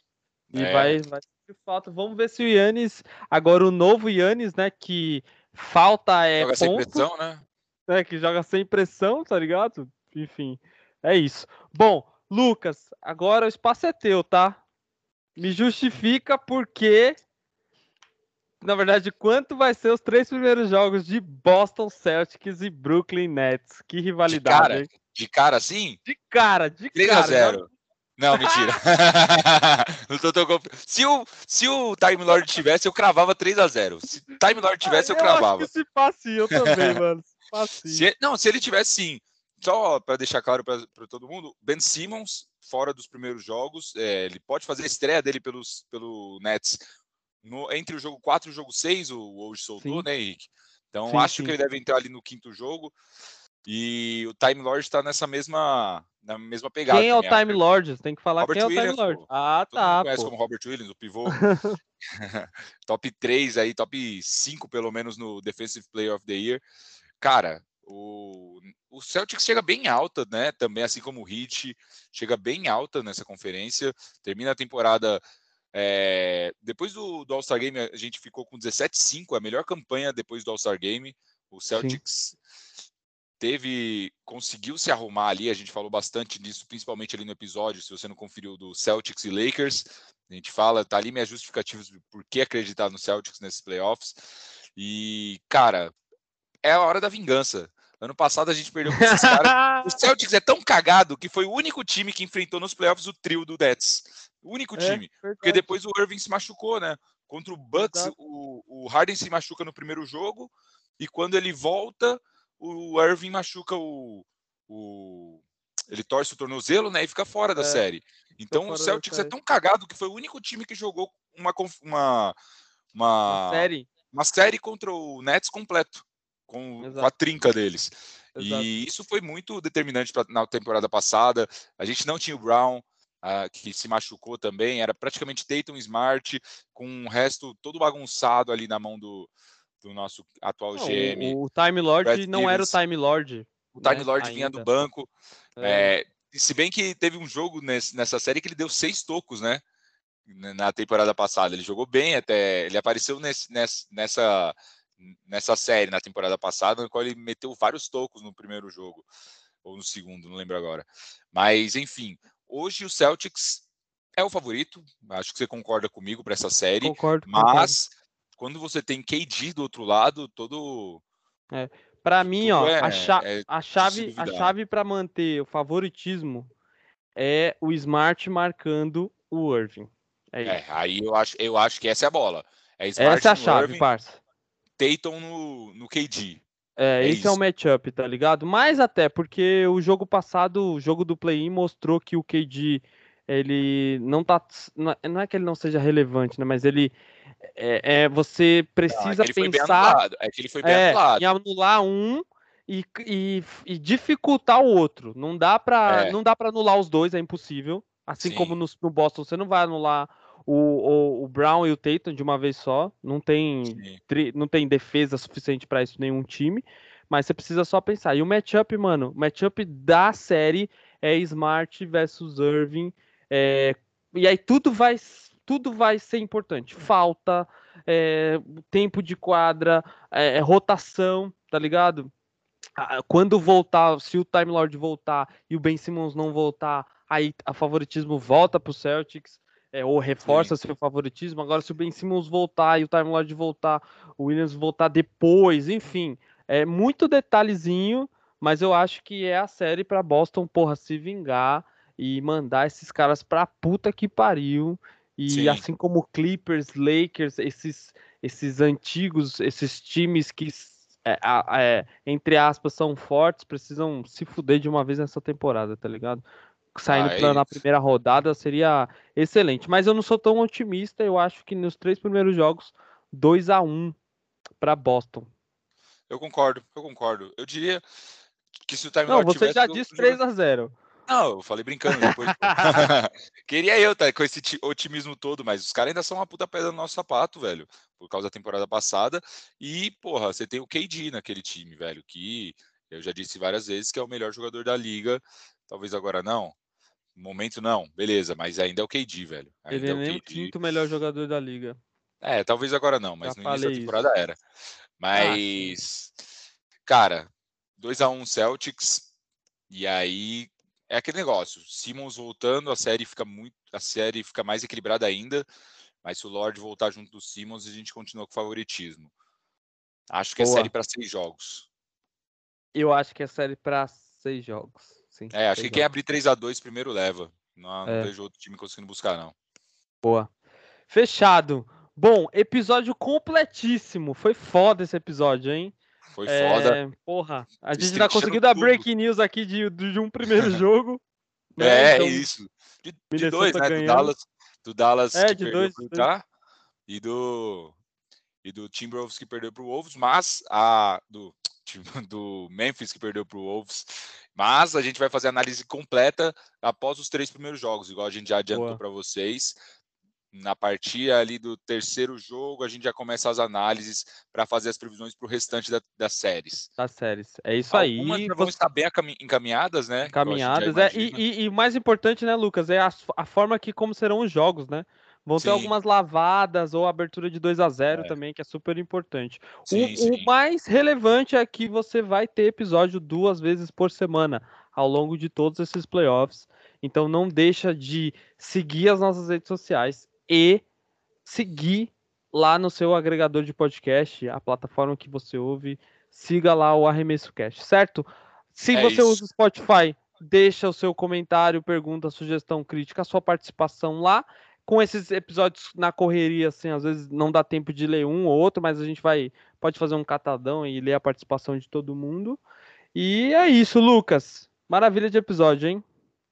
E é. vai, vai de falta. Vamos ver se o Yannis, agora o novo Yannis, né, que falta é Joga ponto. pressão, né? Né, que joga sem pressão, tá ligado? Enfim, é isso. Bom, Lucas, agora o espaço é teu, tá? Me justifica porque, na verdade, quanto vai ser os três primeiros jogos de Boston Celtics e Brooklyn Nets? Que rivalidade, de cara, hein? De cara, sim? De cara, de 3 cara. 3 a 0. Não, mentira. não tô tão conf... se, o, se o Time Lord tivesse, eu cravava 3 a 0 Se o Time Lord tivesse, eu, eu cravava. Acho que se passe, eu também, mano. Se, não, se ele tivesse sim, só para deixar claro para todo mundo, Ben Simmons, fora dos primeiros jogos, é, ele pode fazer a estreia dele pelos, pelo Nets no, entre o jogo 4 e o jogo 6, o hoje soltou, sim. né, Henrique? Então sim, acho sim. que ele deve entrar ali no quinto jogo. E o Time Lord está nessa mesma, na mesma pegada. Quem é o Time Lord? Tem que falar Robert quem é o Williams, Time Lord. Pô. Ah, Todo tá. conhece pô. como Robert Williams, o pivô. top 3 aí, top 5 pelo menos no Defensive Player of the Year. Cara, o, o Celtics chega bem alta, né? Também, assim como o Heat, chega bem alta nessa conferência. Termina a temporada. É, depois do, do All-Star Game, a gente ficou com 17-5, a melhor campanha depois do All-Star Game. O Celtics Sim. teve. conseguiu se arrumar ali. A gente falou bastante disso, principalmente ali no episódio. Se você não conferiu do Celtics e Lakers, a gente fala, tá ali minhas justificativas por que acreditar no Celtics nesses playoffs. E, cara, é a hora da vingança. Ano passado a gente perdeu com esses caras. O Celtics é tão cagado que foi o único time que enfrentou nos playoffs o trio do Nets. O único é, time. Verdade. Porque depois o Irving se machucou, né? Contra o Bucks, o, o, Harden se machuca no primeiro jogo. E quando ele volta, o Irving machuca o. o ele torce o tornozelo, né? E fica fora da é, série. Então o Celtics é tão cagado que foi o único time que jogou uma, uma, uma, uma série. Uma série contra o Nets completo com, com a trinca deles. Exato. E isso foi muito determinante pra, na temporada passada. A gente não tinha o Brown, uh, que se machucou também, era praticamente Dayton Smart, com o resto todo bagunçado ali na mão do, do nosso atual não, GM. O, o Time Lord Brad não era o Time Lord. O Time né, Lord vinha do banco. É. É, se bem que teve um jogo nesse, nessa série que ele deu seis tocos, né? Na temporada passada. Ele jogou bem até. Ele apareceu nesse, nessa nessa série na temporada passada, no qual ele meteu vários tocos no primeiro jogo, ou no segundo, não lembro agora. Mas, enfim, hoje o Celtics é o favorito, acho que você concorda comigo para essa série. Concordo. Mas, concordo. quando você tem KD do outro lado, todo. É. Para mim, ó, é, a, cha é a chave, a chave para manter o favoritismo é o Smart marcando o Irving. É, é, aí eu acho, eu acho que essa é a bola. É Smart essa é a chave, Irving, parça. Tatum no, no KD. É, é esse isso. é o matchup, tá ligado? Mais até porque o jogo passado, o jogo do play-in mostrou que o KD ele não tá. Não é que ele não seja relevante, né? Mas ele. É, é você precisa não, é pensar. É que ele foi bem é, anulado. Em anular um e, e, e, dificultar o outro. Não dá para é. não dá para anular os dois, é impossível. Assim Sim. como no, no, Boston, você não vai anular o, o, o, Brown e o Tatum de uma vez só. Não tem, tri, não tem defesa suficiente para isso nenhum time. Mas você precisa só pensar. E o matchup, mano, o matchup da série é Smart versus Irving. É, e aí tudo vai, tudo vai ser importante. Falta, é, tempo de quadra, é, rotação, tá ligado? Quando voltar, se o Time Lord voltar e o Ben Simmons não voltar, aí a favoritismo volta pro Celtics. É, ou reforça Sim. seu favoritismo. Agora, se o Ben Simmons voltar e o Time Lord voltar, o Williams voltar depois, enfim, é muito detalhezinho, mas eu acho que é a série para Boston, porra, se vingar e mandar esses caras pra puta que pariu. E Sim. assim como Clippers, Lakers, esses, esses antigos, esses times que, é, é, entre aspas, são fortes, precisam se fuder de uma vez nessa temporada, tá ligado? Saindo ah, na primeira rodada seria excelente. Mas eu não sou tão otimista, eu acho que nos três primeiros jogos, 2 a 1 para Boston. Eu concordo, eu concordo. Eu diria que se o Time Não, você já disse 3 a 0 Não, eu falei brincando depois. Queria eu tá, com esse otimismo todo, mas os caras ainda são uma puta pedra no nosso sapato, velho. Por causa da temporada passada. E, porra, você tem o KD naquele time, velho, que eu já disse várias vezes que é o melhor jogador da liga. Talvez agora não. No momento não, beleza, mas ainda é o KD, velho. Ainda Ele é, é nem o quinto melhor jogador da liga. É, talvez agora não, mas já no início da temporada isso. era. Mas, ah. cara, 2 a 1 Celtics. E aí é aquele negócio. Simmons voltando, a série fica muito, a série fica mais equilibrada ainda. Mas se o Lord voltar junto do Simmons, a gente continua com favoritismo. Acho que é Boa. é série para seis jogos. Eu acho que é série para seis jogos. Sim, é, acho que quem abrir 3 a 2 primeiro leva. Não, é. não vejo outro time conseguindo buscar, não. Boa. Fechado. Bom, episódio completíssimo. Foi foda esse episódio, hein? Foi é, foda. Porra, a gente tá conseguindo dar break news aqui de, de um primeiro jogo. Né? É, então, isso. De, de dois, né? Ganhando. Do Dallas, do Dallas é, de dois, pro Utah e do e do Timberwolves que perdeu pro Wolves, mas a do do Memphis que perdeu pro Wolves. Mas a gente vai fazer análise completa após os três primeiros jogos, igual a gente já adiantou para vocês na partida ali do terceiro jogo, a gente já começa as análises para fazer as previsões para o restante da, das séries. Das séries. É isso Algumas aí. vão estar bem encaminhadas, né? Encaminhadas, é. E, e, e, mais importante, né, Lucas, é a, a, forma que como serão os jogos, né? Vão sim. ter algumas lavadas ou abertura de 2 a 0 é. também, que é super importante. Sim, o, sim. o mais relevante é que você vai ter episódio duas vezes por semana ao longo de todos esses playoffs. Então não deixa de seguir as nossas redes sociais e seguir lá no seu agregador de podcast, a plataforma que você ouve, siga lá o Arremesso Cast, certo? Se é você isso. usa o Spotify, deixa o seu comentário, pergunta, sugestão, crítica, a sua participação lá. Com esses episódios na correria, assim, às vezes não dá tempo de ler um ou outro, mas a gente vai pode fazer um catadão e ler a participação de todo mundo. E é isso, Lucas. Maravilha de episódio, hein?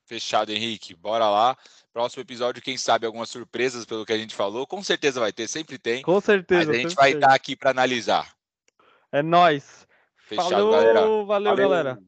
Fechado, Henrique. Bora lá. Próximo episódio, quem sabe algumas surpresas pelo que a gente falou. Com certeza vai ter, sempre tem. Com certeza. Mas a gente vai estar aqui para analisar. É nós. Fechado, Falou, galera. Valeu, valeu, galera.